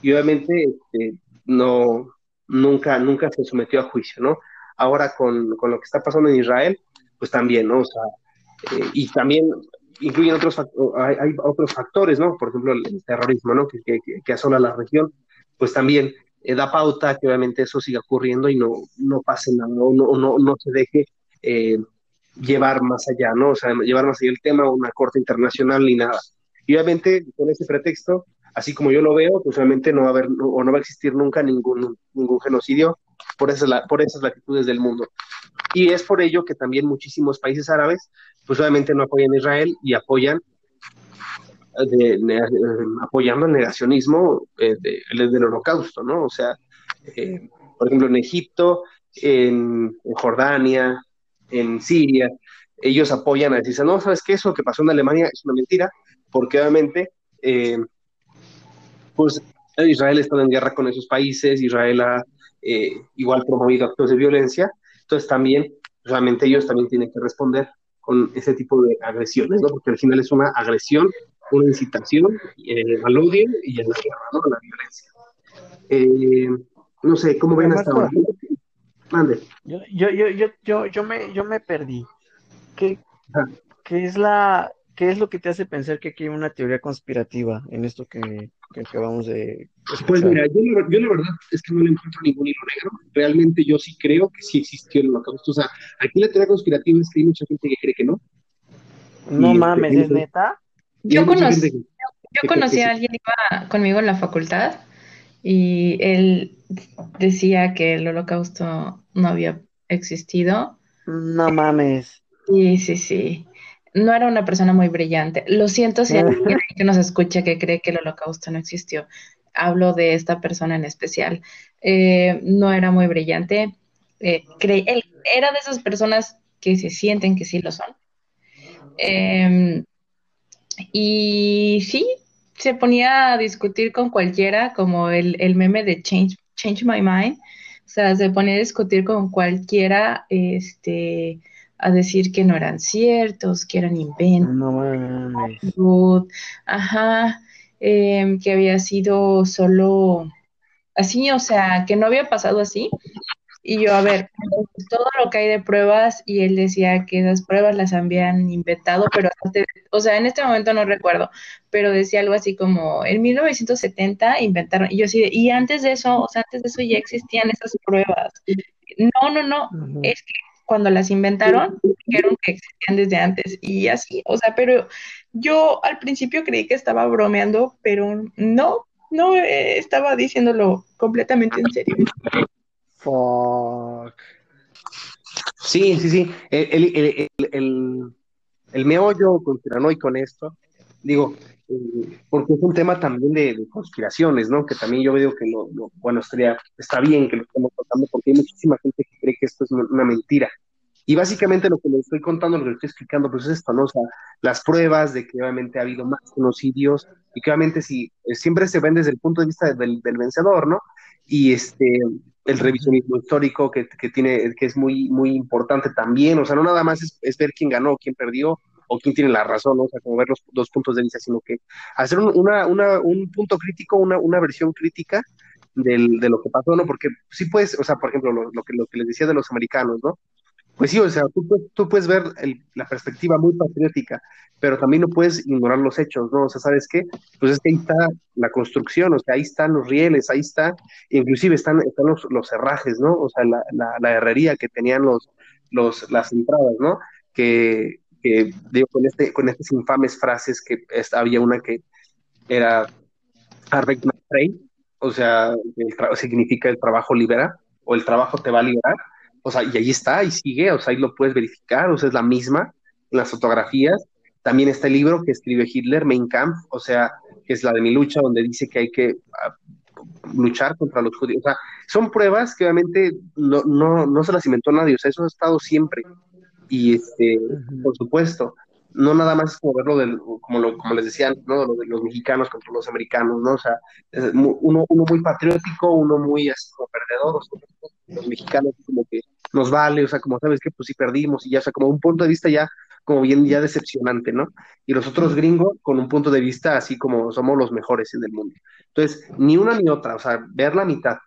y obviamente este, no, nunca, nunca se sometió a juicio, ¿no? Ahora con, con, lo que está pasando en Israel, pues también, ¿no? Eh, y también incluyen otros, hay, hay, otros factores, ¿no? Por ejemplo, el terrorismo, ¿no? Que, que, asola la región pues también eh, da pauta que obviamente eso siga ocurriendo y no, no pase nada, no, no, no se deje eh, llevar más allá, ¿no? O sea, llevar más allá el tema a una corte internacional ni nada. Y obviamente con ese pretexto, así como yo lo veo, pues obviamente no va a haber no, o no va a existir nunca ningún, ningún genocidio por esas, por esas latitudes del mundo. Y es por ello que también muchísimos países árabes, pues obviamente no apoyan a Israel y apoyan de, de, apoyando el negacionismo eh, de, del holocausto, ¿no? O sea, eh, por ejemplo, en Egipto, en, en, Jordania, en Siria, ellos apoyan a decir, no, ¿sabes qué? Eso que pasó en Alemania es una mentira, porque obviamente, eh, pues Israel está en guerra con esos países, Israel ha eh, igual promovido actos de violencia, entonces también, realmente ellos también tienen que responder con ese tipo de agresiones, ¿no? Porque al final es una agresión una incitación eh, al odio y a la guerra, ¿no? a la violencia. Eh, no sé, ¿cómo ven hasta ahora? Mande. Yo, yo, yo, yo, yo, me, yo me perdí. ¿Qué, ¿Qué, es la, ¿Qué es lo que te hace pensar que aquí hay una teoría conspirativa en esto que, que acabamos de escuchar? Pues mira, yo, yo, la verdad es que no le encuentro ningún hilo negro. Realmente yo sí creo que sí existió el holocausto. O sea, aquí la teoría conspirativa es que hay mucha gente que cree que no. No y mames, ¿es neta? Yo conocí, yo conocí a alguien que iba conmigo en la facultad y él decía que el holocausto no había existido. No mames. Sí, sí, sí. No era una persona muy brillante. Lo siento si alguien que nos escucha que cree que el holocausto no existió. Hablo de esta persona en especial. Eh, no era muy brillante. Eh, él era de esas personas que se sienten que sí lo son. Eh, y sí, se ponía a discutir con cualquiera, como el, el meme de Change, Change My Mind. O sea, se ponía a discutir con cualquiera, este, a decir que no eran ciertos, que eran inventos. No. Ajá, eh, que había sido solo así, o sea, que no había pasado así. Y yo, a ver, todo lo que hay de pruebas, y él decía que esas pruebas las habían inventado, pero, o sea, en este momento no recuerdo, pero decía algo así como, en 1970 inventaron, y yo así, y antes de eso, o sea, antes de eso ya existían esas pruebas. No, no, no, es que cuando las inventaron, dijeron que existían desde antes, y así, o sea, pero yo al principio creí que estaba bromeando, pero no, no, eh, estaba diciéndolo completamente en serio. Fuck. Sí, sí, sí. El, el, el, el meollo conspiranoico con esto, digo, eh, porque es un tema también de, conspiraciones, ¿no? Que también yo veo que bueno, estaría, está bien que lo estemos tratando porque hay muchísima gente que cree que esto es una, mentira. Y básicamente lo que les estoy contando, lo que les estoy explicando, pues es esto, ¿no? O sea, las pruebas de que obviamente ha habido más genocidios y que obviamente si, siempre se ven desde el punto de vista del, del vencedor, ¿no? Y este, el revisionismo histórico que, que, tiene, que es muy, muy importante también, o sea, no nada más es, ver quién ganó, quién perdió o quién tiene la razón, o sea, como ver los dos puntos de vista, sino que hacer un, una, una, un punto crítico, una, una versión crítica del, de lo que pasó, ¿no? Porque sí puedes, o sea, por ejemplo, lo, lo, que, les decía de los americanos, ¿no? Pues sí, o sea, tú, puedes ver la perspectiva muy patriótica, pero también no puedes ignorar los hechos, ¿no? O sea, ¿sabes qué? Pues es que ahí está la construcción, o sea, ahí están los rieles, ahí está, inclusive están, están los, los herrajes, ¿no? O sea, la, la, herrería que tenían los, los, las entradas, ¿no? Que, que digo, con, este, con estas infames frases que había una que era Arbeck o sea, significa el trabajo libera, o el trabajo te va a liberar, o sea, y ahí está, y sigue, o sea, ahí lo puedes verificar, o sea, es la misma en las fotografías. También está el libro que escribe Hitler, Mein Kampf, o sea, que es la de mi lucha, donde dice que hay que ah, luchar contra los judíos. O sea, son pruebas que obviamente no, no, no se las inventó nadie, o sea, eso ha estado siempre. Y este, por supuesto, no nada más es como verlo del, como, lo, como les decían, ¿no? Lo de los mexicanos contra los americanos, ¿no? O sea, uno, uno muy patriótico, uno muy así como perdedor, los mexicanos como que nos vale, o sea, como sabes que pues sí perdimos y ya, o sea, como un punto de vista ya como bien ya decepcionante, ¿no? Y los otros gringos con un punto de vista así como somos los mejores en el mundo. Entonces, ni una ni otra, o sea, ver la mitad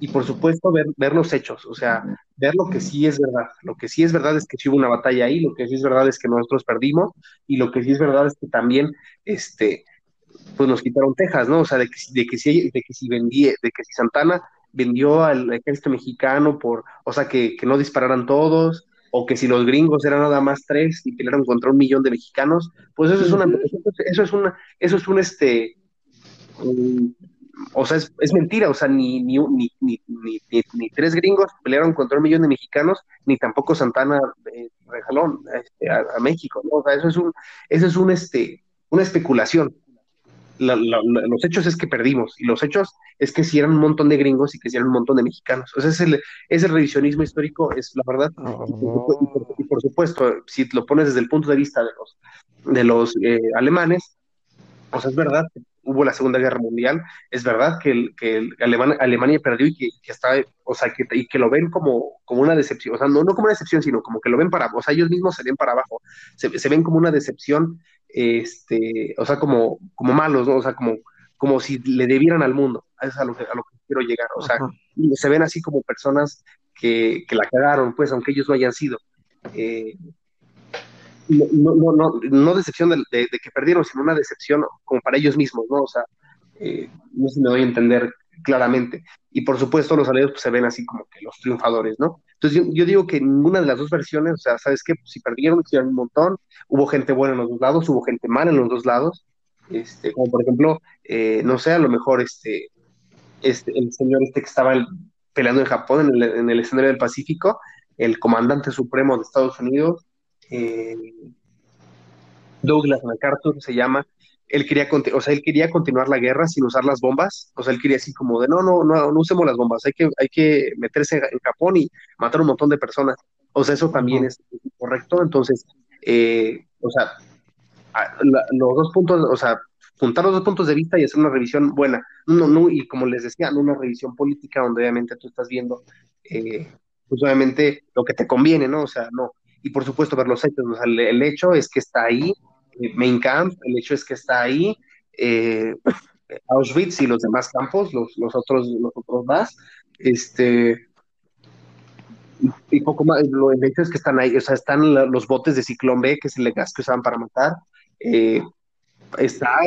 y por supuesto ver, ver los hechos, o sea, ver lo que sí es verdad. Lo que sí es verdad es que sí hubo una batalla ahí, lo que sí es verdad es que nosotros perdimos y lo que sí es verdad es que también, este, pues nos quitaron Texas, ¿no? O sea, de que, de que si, de que si vendí, de que si Santana vendió al ejército mexicano por, o sea, que, no dispararan todos, o que si los gringos eran nada más tres y pelearon contra un millón de mexicanos, pues eso es una, eso es una, eso es un este, o sea, es, mentira, o sea, ni, ni, ni, ni, ni, tres gringos pelearon contra un millón de mexicanos, ni tampoco Santana eh, este, a, México, ¿no? O sea, eso es un, eso es un, este, una especulación. los hechos es que perdimos, y los hechos es que si eran un montón de gringos y que si eran un montón de mexicanos. O sea, es el, es revisionismo histórico, es la verdad. Y, por, supuesto, si lo pones desde el punto de vista de los, de los eh, alemanes, pues es verdad, hubo la Segunda Guerra Mundial, es verdad que, el, que Alemania perdió y que, está, o sea, que, y que lo ven como, como una decepción, o sea, no, no como una decepción, sino como que lo ven para, o sea, ellos mismos se ven para abajo, se, ven como una decepción, este, o sea, como, como malos, ¿no? O sea, como, como si le debieran al mundo, es a lo que, a lo que quiero llegar, o sea, se ven así como personas que, que la cagaron, pues, aunque ellos no hayan sido. Eh, no, no, no, no decepción de, que perdieron, sino una decepción como para ellos mismos, ¿no? O sea, eh, no si me doy a entender claramente. Y por supuesto, los aliados pues, se ven así como que los triunfadores, ¿no? Entonces yo, digo que ninguna de las dos versiones, o sea, ¿sabes qué? Pues, si perdieron, hicieron un montón, hubo gente buena en los dos lados, hubo gente mala en los dos lados, este, como por ejemplo, eh, no sé, a lo mejor este, este, el señor este que estaba peleando en Japón, en el, en el escenario del Pacífico, el comandante supremo de Estados Unidos, eh, Douglas MacArthur se llama, él quería, o sea, él quería continuar la guerra sin usar las bombas, o sea, él quería así como de, no, no, no, no usemos las bombas, hay que, hay que meterse en Japón y matar un montón de personas, o sea, eso también es correcto, entonces, eh, o sea, los dos puntos, o sea, juntar los dos puntos de vista y hacer una revisión buena, no, no, y como les decía, no una revisión política donde obviamente tú estás viendo, eh, pues obviamente lo que te conviene, ¿no? O sea, no, y por supuesto ver los hechos. el, hecho es que está ahí eh, Main Camp, el hecho es que está ahí eh, Auschwitz y los demás campos, los, los, otros, los otros más. Este, y poco más, lo, el hecho es que están ahí, o sea, están los botes de ciclón B, que es el gas que usaban para matar. Eh, está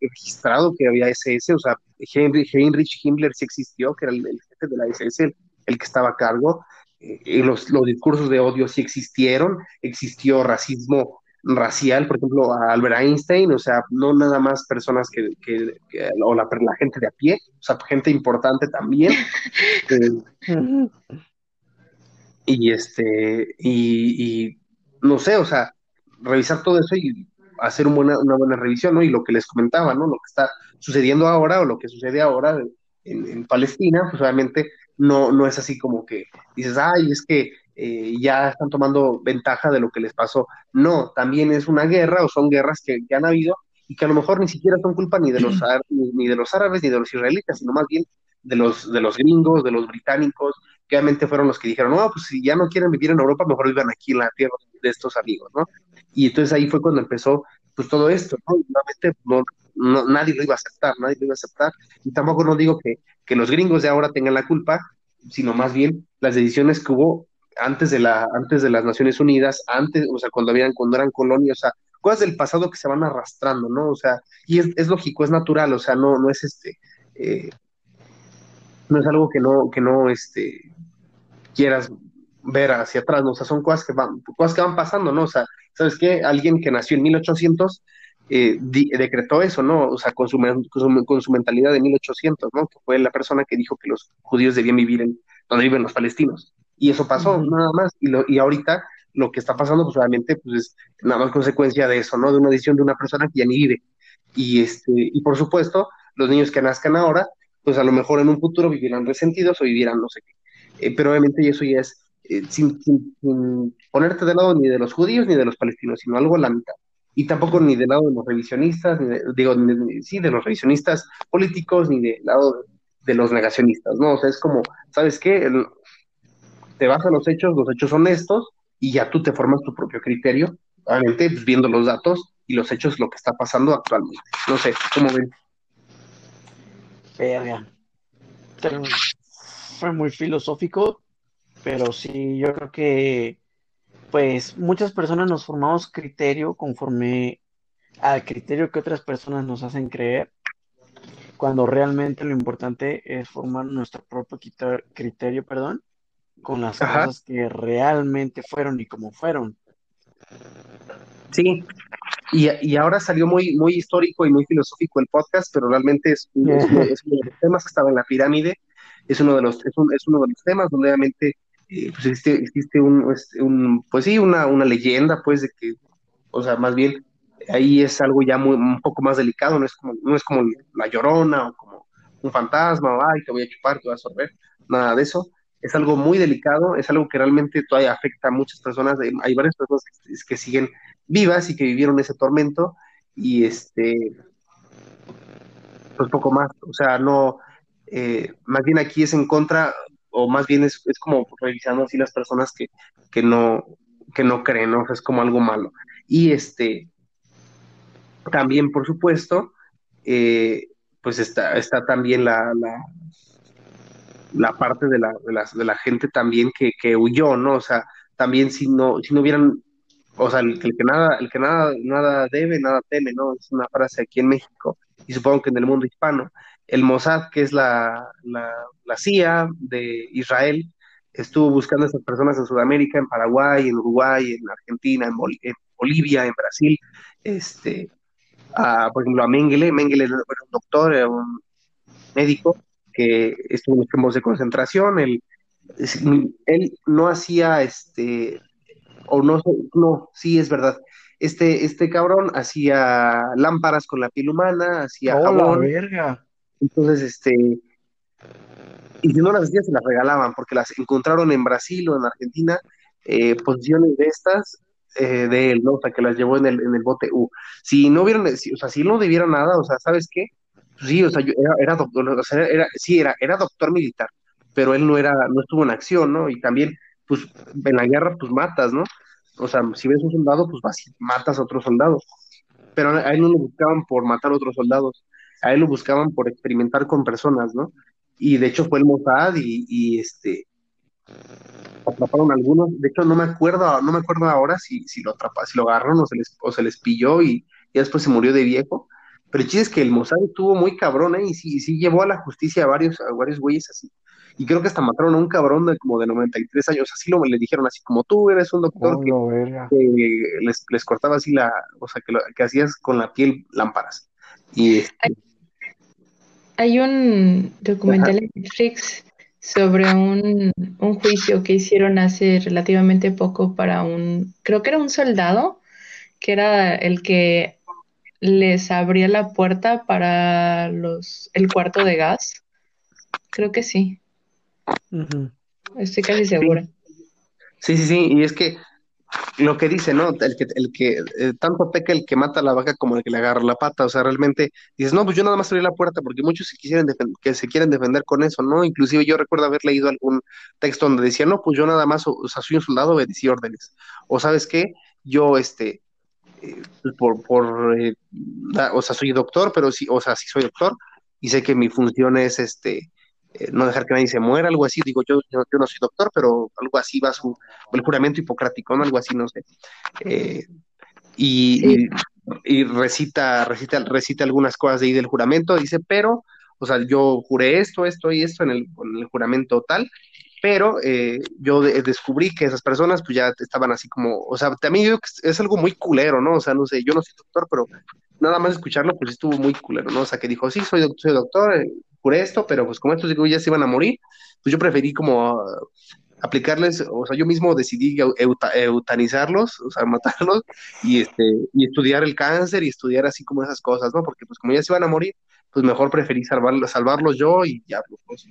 registrado que había SS, o sea, Heinrich Himmler sí existió, que era el, jefe de la SS, el que estaba a cargo eh, los, los, discursos de odio sí existieron, existió racismo racial, por ejemplo, a Albert Einstein, o sea, no nada más personas que, que, o la, la, gente de a pie, o sea, gente importante también. Eh, y este, y, y, no sé, o sea, revisar todo eso y hacer una buena, una buena revisión, ¿no? Y lo que les comentaba, ¿no? Lo que está sucediendo ahora o lo que sucede ahora en, en Palestina, pues obviamente no, no es así como que dices, ay, es que eh, ya están tomando ventaja de lo que les pasó. No, también es una guerra o son guerras que, han habido y que a lo mejor ni siquiera son culpa ni de los, ni de los árabes ni de los israelitas, sino más bien de los, de los gringos, de los británicos, que obviamente fueron los que dijeron, no, pues si ya no quieren vivir en Europa, mejor vivan aquí en la tierra de estos amigos, ¿no? Y entonces ahí fue cuando empezó pues todo esto, ¿no? Y no, no, nadie lo iba a aceptar, nadie lo iba a aceptar. Y tampoco no digo que, que los gringos de ahora tengan la culpa, sino más bien las decisiones que hubo antes de, la, antes de las Naciones Unidas, antes, o sea, cuando, habían, cuando eran colonias, o sea, cosas del pasado que se van arrastrando, ¿no? O sea, y es, es lógico, es natural, o sea, no, no es este, eh, no es algo que no, que no, este, quieras ver hacia atrás, ¿no? O sea, son cosas que van, cosas que van pasando, ¿no? O sea, ¿sabes qué? Alguien que nació en 1800 eh, decretó eso, ¿no? O sea, con su, con su, mentalidad de 1800, ¿no? Que fue la persona que dijo que los judíos debían vivir en donde viven los palestinos. Y eso pasó, nada más. Y, lo, y ahorita lo que está pasando, pues obviamente, pues es nada más consecuencia de eso, ¿no? De una decisión de una persona que ya ni vive. Y, este, y por supuesto, los niños que nazcan ahora, pues a lo mejor en un futuro vivirán resentidos o vivirán no sé qué. Eh, pero obviamente eso ya es eh, sin, ponerte del lado ni de los judíos ni de los palestinos, sino algo a la mitad. Y tampoco ni del lado de los revisionistas, ni digo, sí, de los revisionistas políticos, ni del lado de, los negacionistas, ¿no? O sea, es como, ¿sabes qué? te vas a los hechos, los hechos honestos, y ya tú te formas tu propio criterio, obviamente pues, viendo los datos y los hechos, lo que está pasando actualmente. No sé, ¿cómo ven? Fue muy filosófico, pero sí, yo creo que pues muchas personas nos formamos criterio conforme al criterio que otras personas nos hacen creer, cuando realmente lo importante es formar nuestro propio criterio, perdón, con las cosas que realmente fueron y como fueron. Sí, y, y, ahora salió muy, muy histórico y muy filosófico el podcast, pero realmente es, uno de los temas que estaba en la pirámide, es uno de los, es, es uno de los temas donde obviamente pues existe, existe un, pues sí, una, una leyenda, pues, de que, o sea, más bien ahí es algo ya muy, un poco más delicado, no es como, no es como la llorona o como un fantasma, ay, te voy a chupar, te voy a absorber, nada de eso. Es algo muy delicado, es algo que realmente todavía afecta a muchas personas. Hay varias personas que, siguen vivas y que vivieron ese tormento y este, pues poco más. O sea, no, eh, más bien aquí es en contra, o más bien es, como revisando así las personas que, que, no, que no creen, ¿no? es como algo malo. Y este, también, por supuesto, eh, pues está, está también la, la, la parte de la, de, la, de la gente también que, que, huyó, ¿no? O sea, también si no, si no hubieran, o sea, el, el, que nada, el que nada, nada debe, nada teme, ¿no? Es una frase aquí en México y supongo que en el mundo hispano el Mossad, que es la, la, CIA de Israel, estuvo buscando a esas personas en Sudamérica, en Paraguay, en Uruguay, en Argentina, en, Bolivia, en Brasil, este, por ejemplo, a Mengele, Mengele era un doctor, era un médico que estuvo en los campos de concentración, él, él no hacía, este, o no, no, sí es verdad, este, este cabrón hacía lámparas con la piel humana, hacía ¡Oh, verga! Entonces, este, y si no las hacían, se las regalaban, porque las encontraron en Brasil o en Argentina, eh, posiciones de estas eh, de él, ¿no? O sea, que las llevó en el, en el bote U. Si no hubieran, o sea, si no debiera nada, o sea, ¿sabes qué? Pues sí, o sea, yo era, era doctor, o sea, era, sí, era, era doctor militar, pero él no era, no estuvo en acción, ¿no? Y también, pues, en la guerra, pues matas, ¿no? O sea, si ves un soldado, pues vas y matas a otro soldado. Pero a él no lo buscaban por matar a otros soldados, a él lo buscaban por experimentar con personas, ¿no? Y de hecho fue el Mossad y, y este atraparon algunos, de hecho no me acuerdo, no me acuerdo ahora si, si lo atraparon, si lo agarraron o se les, o se les pilló y, y después se murió de viejo. Pero el chiste es que el Mossad estuvo muy cabrón, ¿eh? Y sí, sí llevó a la justicia a varios, a varios güeyes así. Y creo que hasta mataron a un cabrón de como de 93 años, así lo le dijeron así como tú eres un doctor que, les, les, cortaba así la, o sea, que, lo, que hacías con la piel lámparas. Y este, hay un documental en Netflix sobre un, juicio que hicieron hace relativamente poco para un, creo que era un soldado, que era el que les abría la puerta para los el cuarto de gas. Creo que sí. Estoy casi segura. Sí, sí, sí, y es que lo que dice, ¿no? El que, el que eh, tanto peca el que mata la vaca como el que le agarra la pata, o sea, realmente dices, no, pues yo nada más abrí la puerta porque muchos se quisieran que se quieren defender con eso, ¿no? Inclusive yo recuerdo haber leído algún texto donde decía, no, pues yo nada más, o, sea, soy un soldado, obedecí órdenes, o sabes qué, yo, este, eh, por, por eh, o sea, soy doctor, pero sí, o sea, sí soy doctor, y sé que mi función es, este, eh, no dejar que nadie se muera, algo así. Digo, yo, yo, no soy doctor, pero algo así va su, el juramento hipocrático, ¿no? Algo así, no sé. Eh, y, y, recita, recita, recita algunas cosas de ahí del juramento, dice, pero, o sea, yo juré esto, esto y esto en el, en el juramento tal, pero eh, yo descubrí que esas personas pues ya estaban así como, o sea, también es algo muy culero, ¿no? O sea, no sé, yo no soy doctor, pero nada más escucharlo pues estuvo muy culero, ¿no? O sea, que dijo, sí, soy, soy doctor, juré esto, pero pues como estos ya se iban a morir, pues yo preferí como aplicarles, o sea, yo mismo decidí eutanizarlos, o sea, matarlos y este y estudiar el cáncer y estudiar así como esas cosas, ¿no? Porque pues como ya se iban a morir, pues mejor preferí salvarlos, salvarlos yo y ya pues,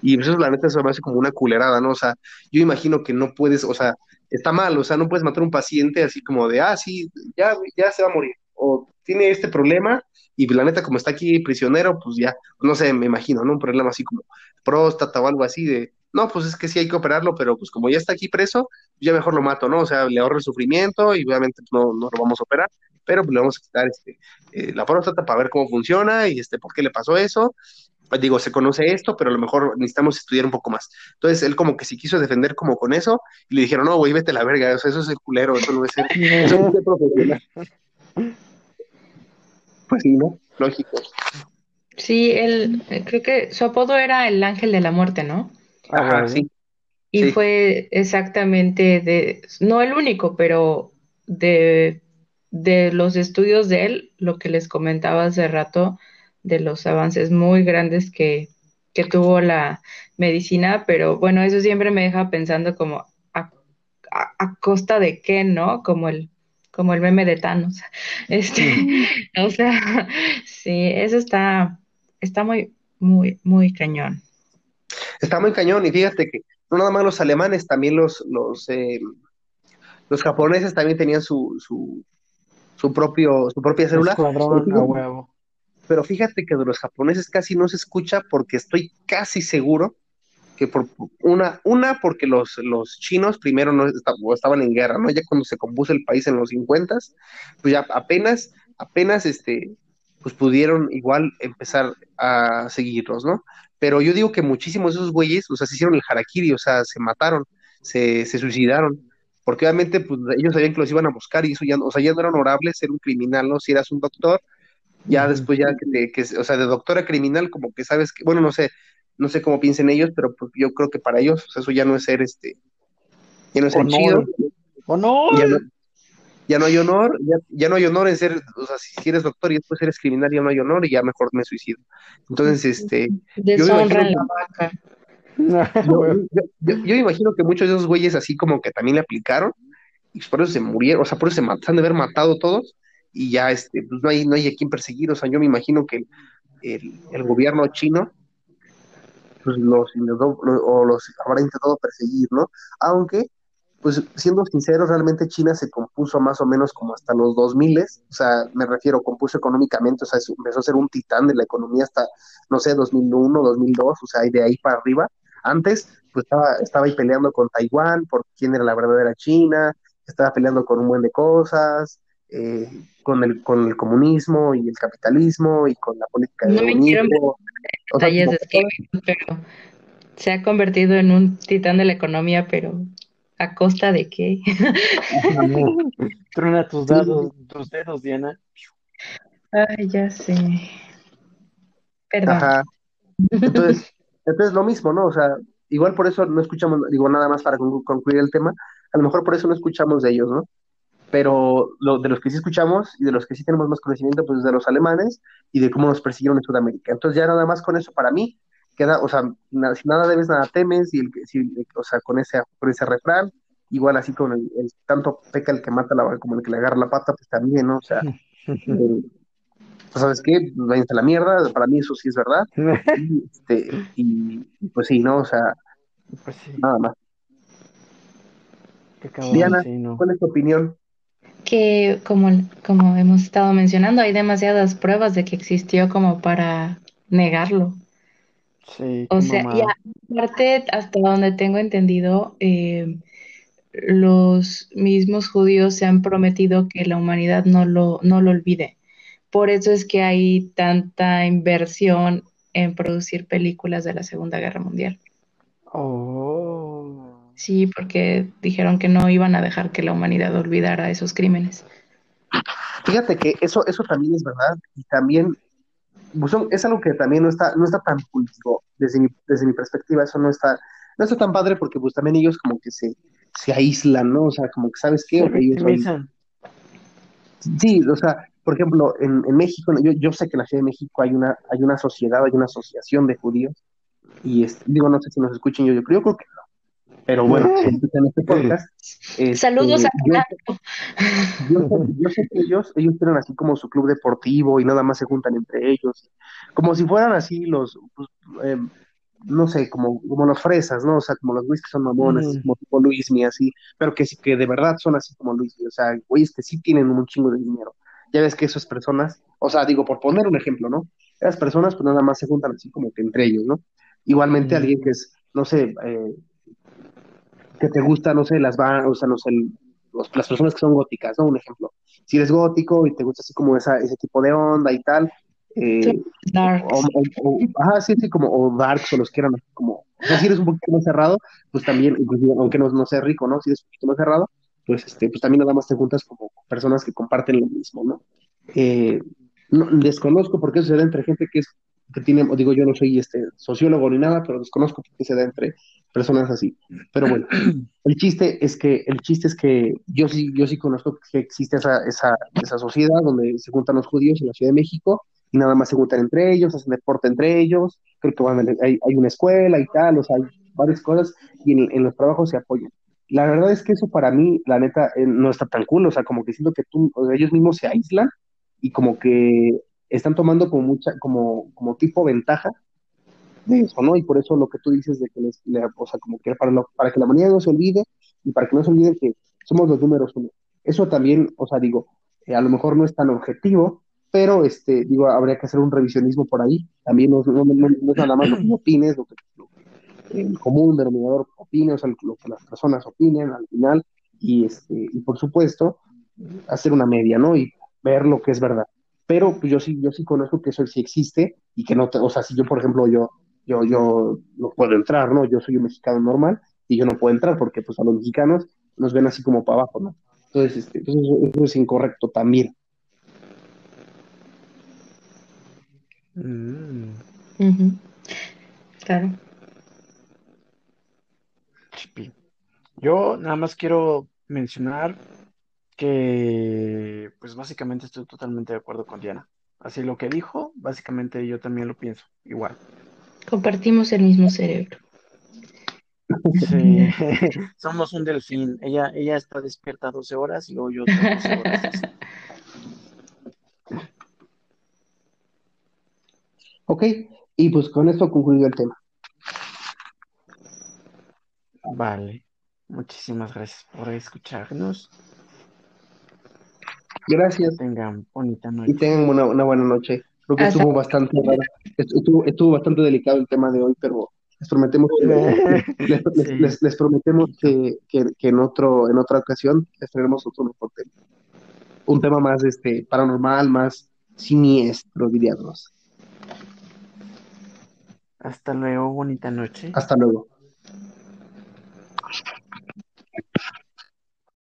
y pues eso la neta se me hace como una culerada, ¿no? O sea, yo imagino que no puedes, o sea, está mal, o sea, no puedes matar a un paciente así como de, ah, sí, ya, ya se va a morir, o tiene este problema, y la neta, como está aquí prisionero, pues ya, no sé, me imagino, ¿no? Un problema así como próstata o algo así de, no, pues es que sí hay que operarlo, pero pues como ya está aquí preso, ya mejor lo mato, ¿no? O sea, le ahorro el sufrimiento y obviamente pues, no, no lo vamos a operar, pero pues le vamos a quitar este, eh, la próstata para ver cómo funciona y este, por qué le pasó eso. Digo, se conoce esto, pero a lo mejor necesitamos estudiar un poco más. Entonces, él como que sí quiso defender como con eso, y le dijeron, no, güey, vete a la verga, eso es el culero, eso no es ser, eso es profesional. Pues sí, ¿no? Lógico. Sí, él, creo que su apodo era el ángel de la muerte, ¿no? Ajá, sí. Y fue exactamente de, no el único, pero de, de los estudios de él, lo que les comentaba hace rato, de los avances muy grandes que, que tuvo la medicina, pero bueno, eso siempre me deja pensando como a, a, costa de qué, ¿no? Como el, como el meme de Thanos. Este, o sea, sí, eso está, está muy, muy, muy cañón. Está muy cañón, y fíjate que no nada más los alemanes, también los, los, eh, los japoneses también tenían su, su, su propio, su propia célula. Pero fíjate que de los japoneses casi no se escucha porque estoy casi seguro que por una, una porque los, los chinos primero no estaban en guerra, ¿no? Ya cuando se compuso el país en los 50, pues ya apenas, apenas este, pues pudieron igual empezar a seguirlos, ¿no? Pero yo digo que muchísimos de esos güeyes, o sea, se hicieron el harakiri, o sea, se mataron, se, se suicidaron, porque obviamente pues, ellos sabían que los iban a buscar y eso ya, o sea, ya no era honorable ser un criminal, ¿no? Si eras un doctor, ya después ya que, que, o sea, de doctora criminal, como que sabes que, bueno, no sé, no sé cómo piensen ellos, pero pues, yo creo que para ellos, o sea, eso ya no es ser este, ya no es ser chido. ¡Honor! Ya no, hay honor, ya, ya, no hay honor en ser, o sea, si eres doctor y después eres criminal, ya no hay honor y ya mejor me suicido. Entonces, este. Deshonran la vaca. Yo, yo, yo, imagino que muchos de esos güeyes así como que también le aplicaron y por eso se murieron, o sea, por eso se, matan de haber matado todos y ya este, pues no hay, no hay a quien perseguir, o sea, yo me imagino que el, el, gobierno chino pues los, o los habrá intentado perseguir, ¿no? Aunque, pues siendo sinceros, realmente China se compuso más o menos como hasta los 2000, o sea, me refiero, compuso económicamente, o sea, empezó a ser un titán de la economía hasta, no sé, 2001, 2002, o sea, y de ahí para arriba. Antes, pues estaba, estaba ahí peleando con Taiwán por quién era la verdadera China, estaba peleando con un buen de cosas, eh, con, el, con el comunismo y el capitalismo y con la política de no pero se ha convertido en un titán de la economía, pero ¿a costa de qué? Truna tus, dados, tus dedos, Diana. Ay, ya sé. Perdón. Ajá. Entonces, entonces lo mismo, ¿no? O sea, igual por eso no escuchamos, digo nada más para concluir el tema, a lo mejor por eso no escuchamos de ellos, ¿no? Pero lo, de los que sí escuchamos y de los que sí tenemos más conocimiento, pues de los alemanes y de cómo nos persiguieron en Sudamérica. Entonces ya nada más con eso para mí queda, o sea, nada, si nada debes, nada temes, y el, si, o sea, con ese, con ese refrán, igual así con el, tanto peca el que mata la, como el que le agarra la pata, pues también, ¿no? O sea, eh, pues, ¿sabes qué? Váyanse a la mierda, para mí eso sí es verdad. y, este, y, pues sí, ¿no? O sea, pues nada más. Diana, ¿cuál es tu opinión? Que como, como hemos estado mencionando, hay demasiadas pruebas de que existió como para negarlo. Sí, o sea, y aparte, hasta donde tengo entendido, eh, los mismos judíos se han prometido que la humanidad no lo, no lo olvide. Por eso es que hay tanta inversión en producir películas de la Segunda Guerra Mundial. Oh. Sí, porque dijeron que no iban a dejar que la humanidad olvidara esos crímenes. Fíjate que eso, eso también es verdad, y también pues, son- es algo que también no está, no está tan público, desde mi, desde mi perspectiva, eso no está, no está tan padre porque pues también ellos como que se, se aíslan, ¿no? O sea, como que sabes qué, Se Ok, yo soy, victimizan. Sí, o sea, por ejemplo, en, en México, yo, yo sé que en la Ciudad de México hay una, hay una sociedad, hay una asociación de judíos, y este, digo, no sé si nos escuchen yo, yo creo, yo creo que no, pero bueno, si escuchan este podcast, este, Saludos a yo, yo, sé- yo sé que ellos, ellos tienen así como su club deportivo y nada más se juntan entre ellos, como si fueran así los, pues, em, no sé, como, como los fresas, ¿no? O sea, como los güeyes que son mamones, Ujú. como tipo Luismi, así, pero que sí, que de verdad son así como Luismi, o sea, güeyes que sí tienen un chingo de dinero. Ya ves que esas personas, o sea, digo, por poner un ejemplo, ¿no? Esas personas pues nada más se juntan así como que entre ellos, ¿no? Igualmente Ujú. alguien que es, no sé, eh, que te gusta, no sé, las van, o sea, no sé, los- las personas que son góticas, ¿no? Un ejemplo. Si eres gótico y te gusta así como esa, ese tipo de onda y tal, eh, Darks. o, o- o- ajá, sí, sí, como, o darks, o los quieran así como, o sea, si eres un poquito más cerrado, pues también, aunque no, no seas rico, ¿no? Si eres un poquito más cerrado, pues, este, pues también nada más te juntas como personas que comparten lo mismo, ¿no? Eh, no, desconozco por qué se da entre gente que es, que tiene, digo, yo no soy este sociólogo ni nada, pero desconozco por qué se da entre personas así. Pero bueno, el chiste es que, el chiste es que yo sí, yo sí conozco que existe esa, esa, esa sociedad donde se juntan los judíos en la Ciudad de México y nada más se juntan entre ellos, hacen deporte entre ellos, creo que van, hay, hay una escuela y tal, o sea, hay varias cosas y en, en los trabajos se apoyan. La verdad es que eso para mí, la neta, eh, no está tan cool, o sea, como que siento que tú, o sea, ellos mismos se aíslan y como que están tomando como mucha, como, como tipo ventaja de eso, ¿no? Y por eso lo que tú dices de que les, le- o sea, como que para, lo- para que la humanidad no se olvide y para que no se olviden que somos los números uno. Eso también, o sea, digo, eh, a lo mejor no es tan objetivo, pero este, digo, habría que hacer un revisionismo por ahí. También no, no- no- no es nada más lo que opines, lo que, lo que el común denominador opine, o sea, lo que las personas opinen al final, y este, y por supuesto, hacer una media, ¿no? Y ver lo que es verdad. Pero pues yo sí, yo sí conozco que eso sí existe y que no te, o sea, si yo, por ejemplo, yo, yo, yo no puedo entrar, ¿no? Yo soy un mexicano normal y yo no puedo entrar porque pues a los mexicanos nos ven así como para abajo, ¿no? Entonces, este, pues, eso, eso es incorrecto también. Mm. Ujú. Claro. Chipi. Yo nada más quiero mencionar que, pues básicamente estoy totalmente de acuerdo con Diana. Así lo que dijo, básicamente yo también lo pienso, igual. Compartimos el mismo cerebro. Sí, somos un delfín. Ella, ella está despierta 12 horas y luego yo otras 12 horas. así. Ok, y pues con esto concluyo el tema. Vale. Muchísimas gracias por escucharnos. Gracias Tengan bonita y noche. tengan una, una buena noche. Creo que Hasta- estuvo bastante estuvo, estuvo bastante delicado el tema de hoy, pero les prometemos que, les, les- Sí. les- les prometemos que, que- que en otro, en otra ocasión les traeremos otro mejor tema. Un tema más este, paranormal, más siniestro, diríamos. Hasta luego, bonita noche. Hasta luego.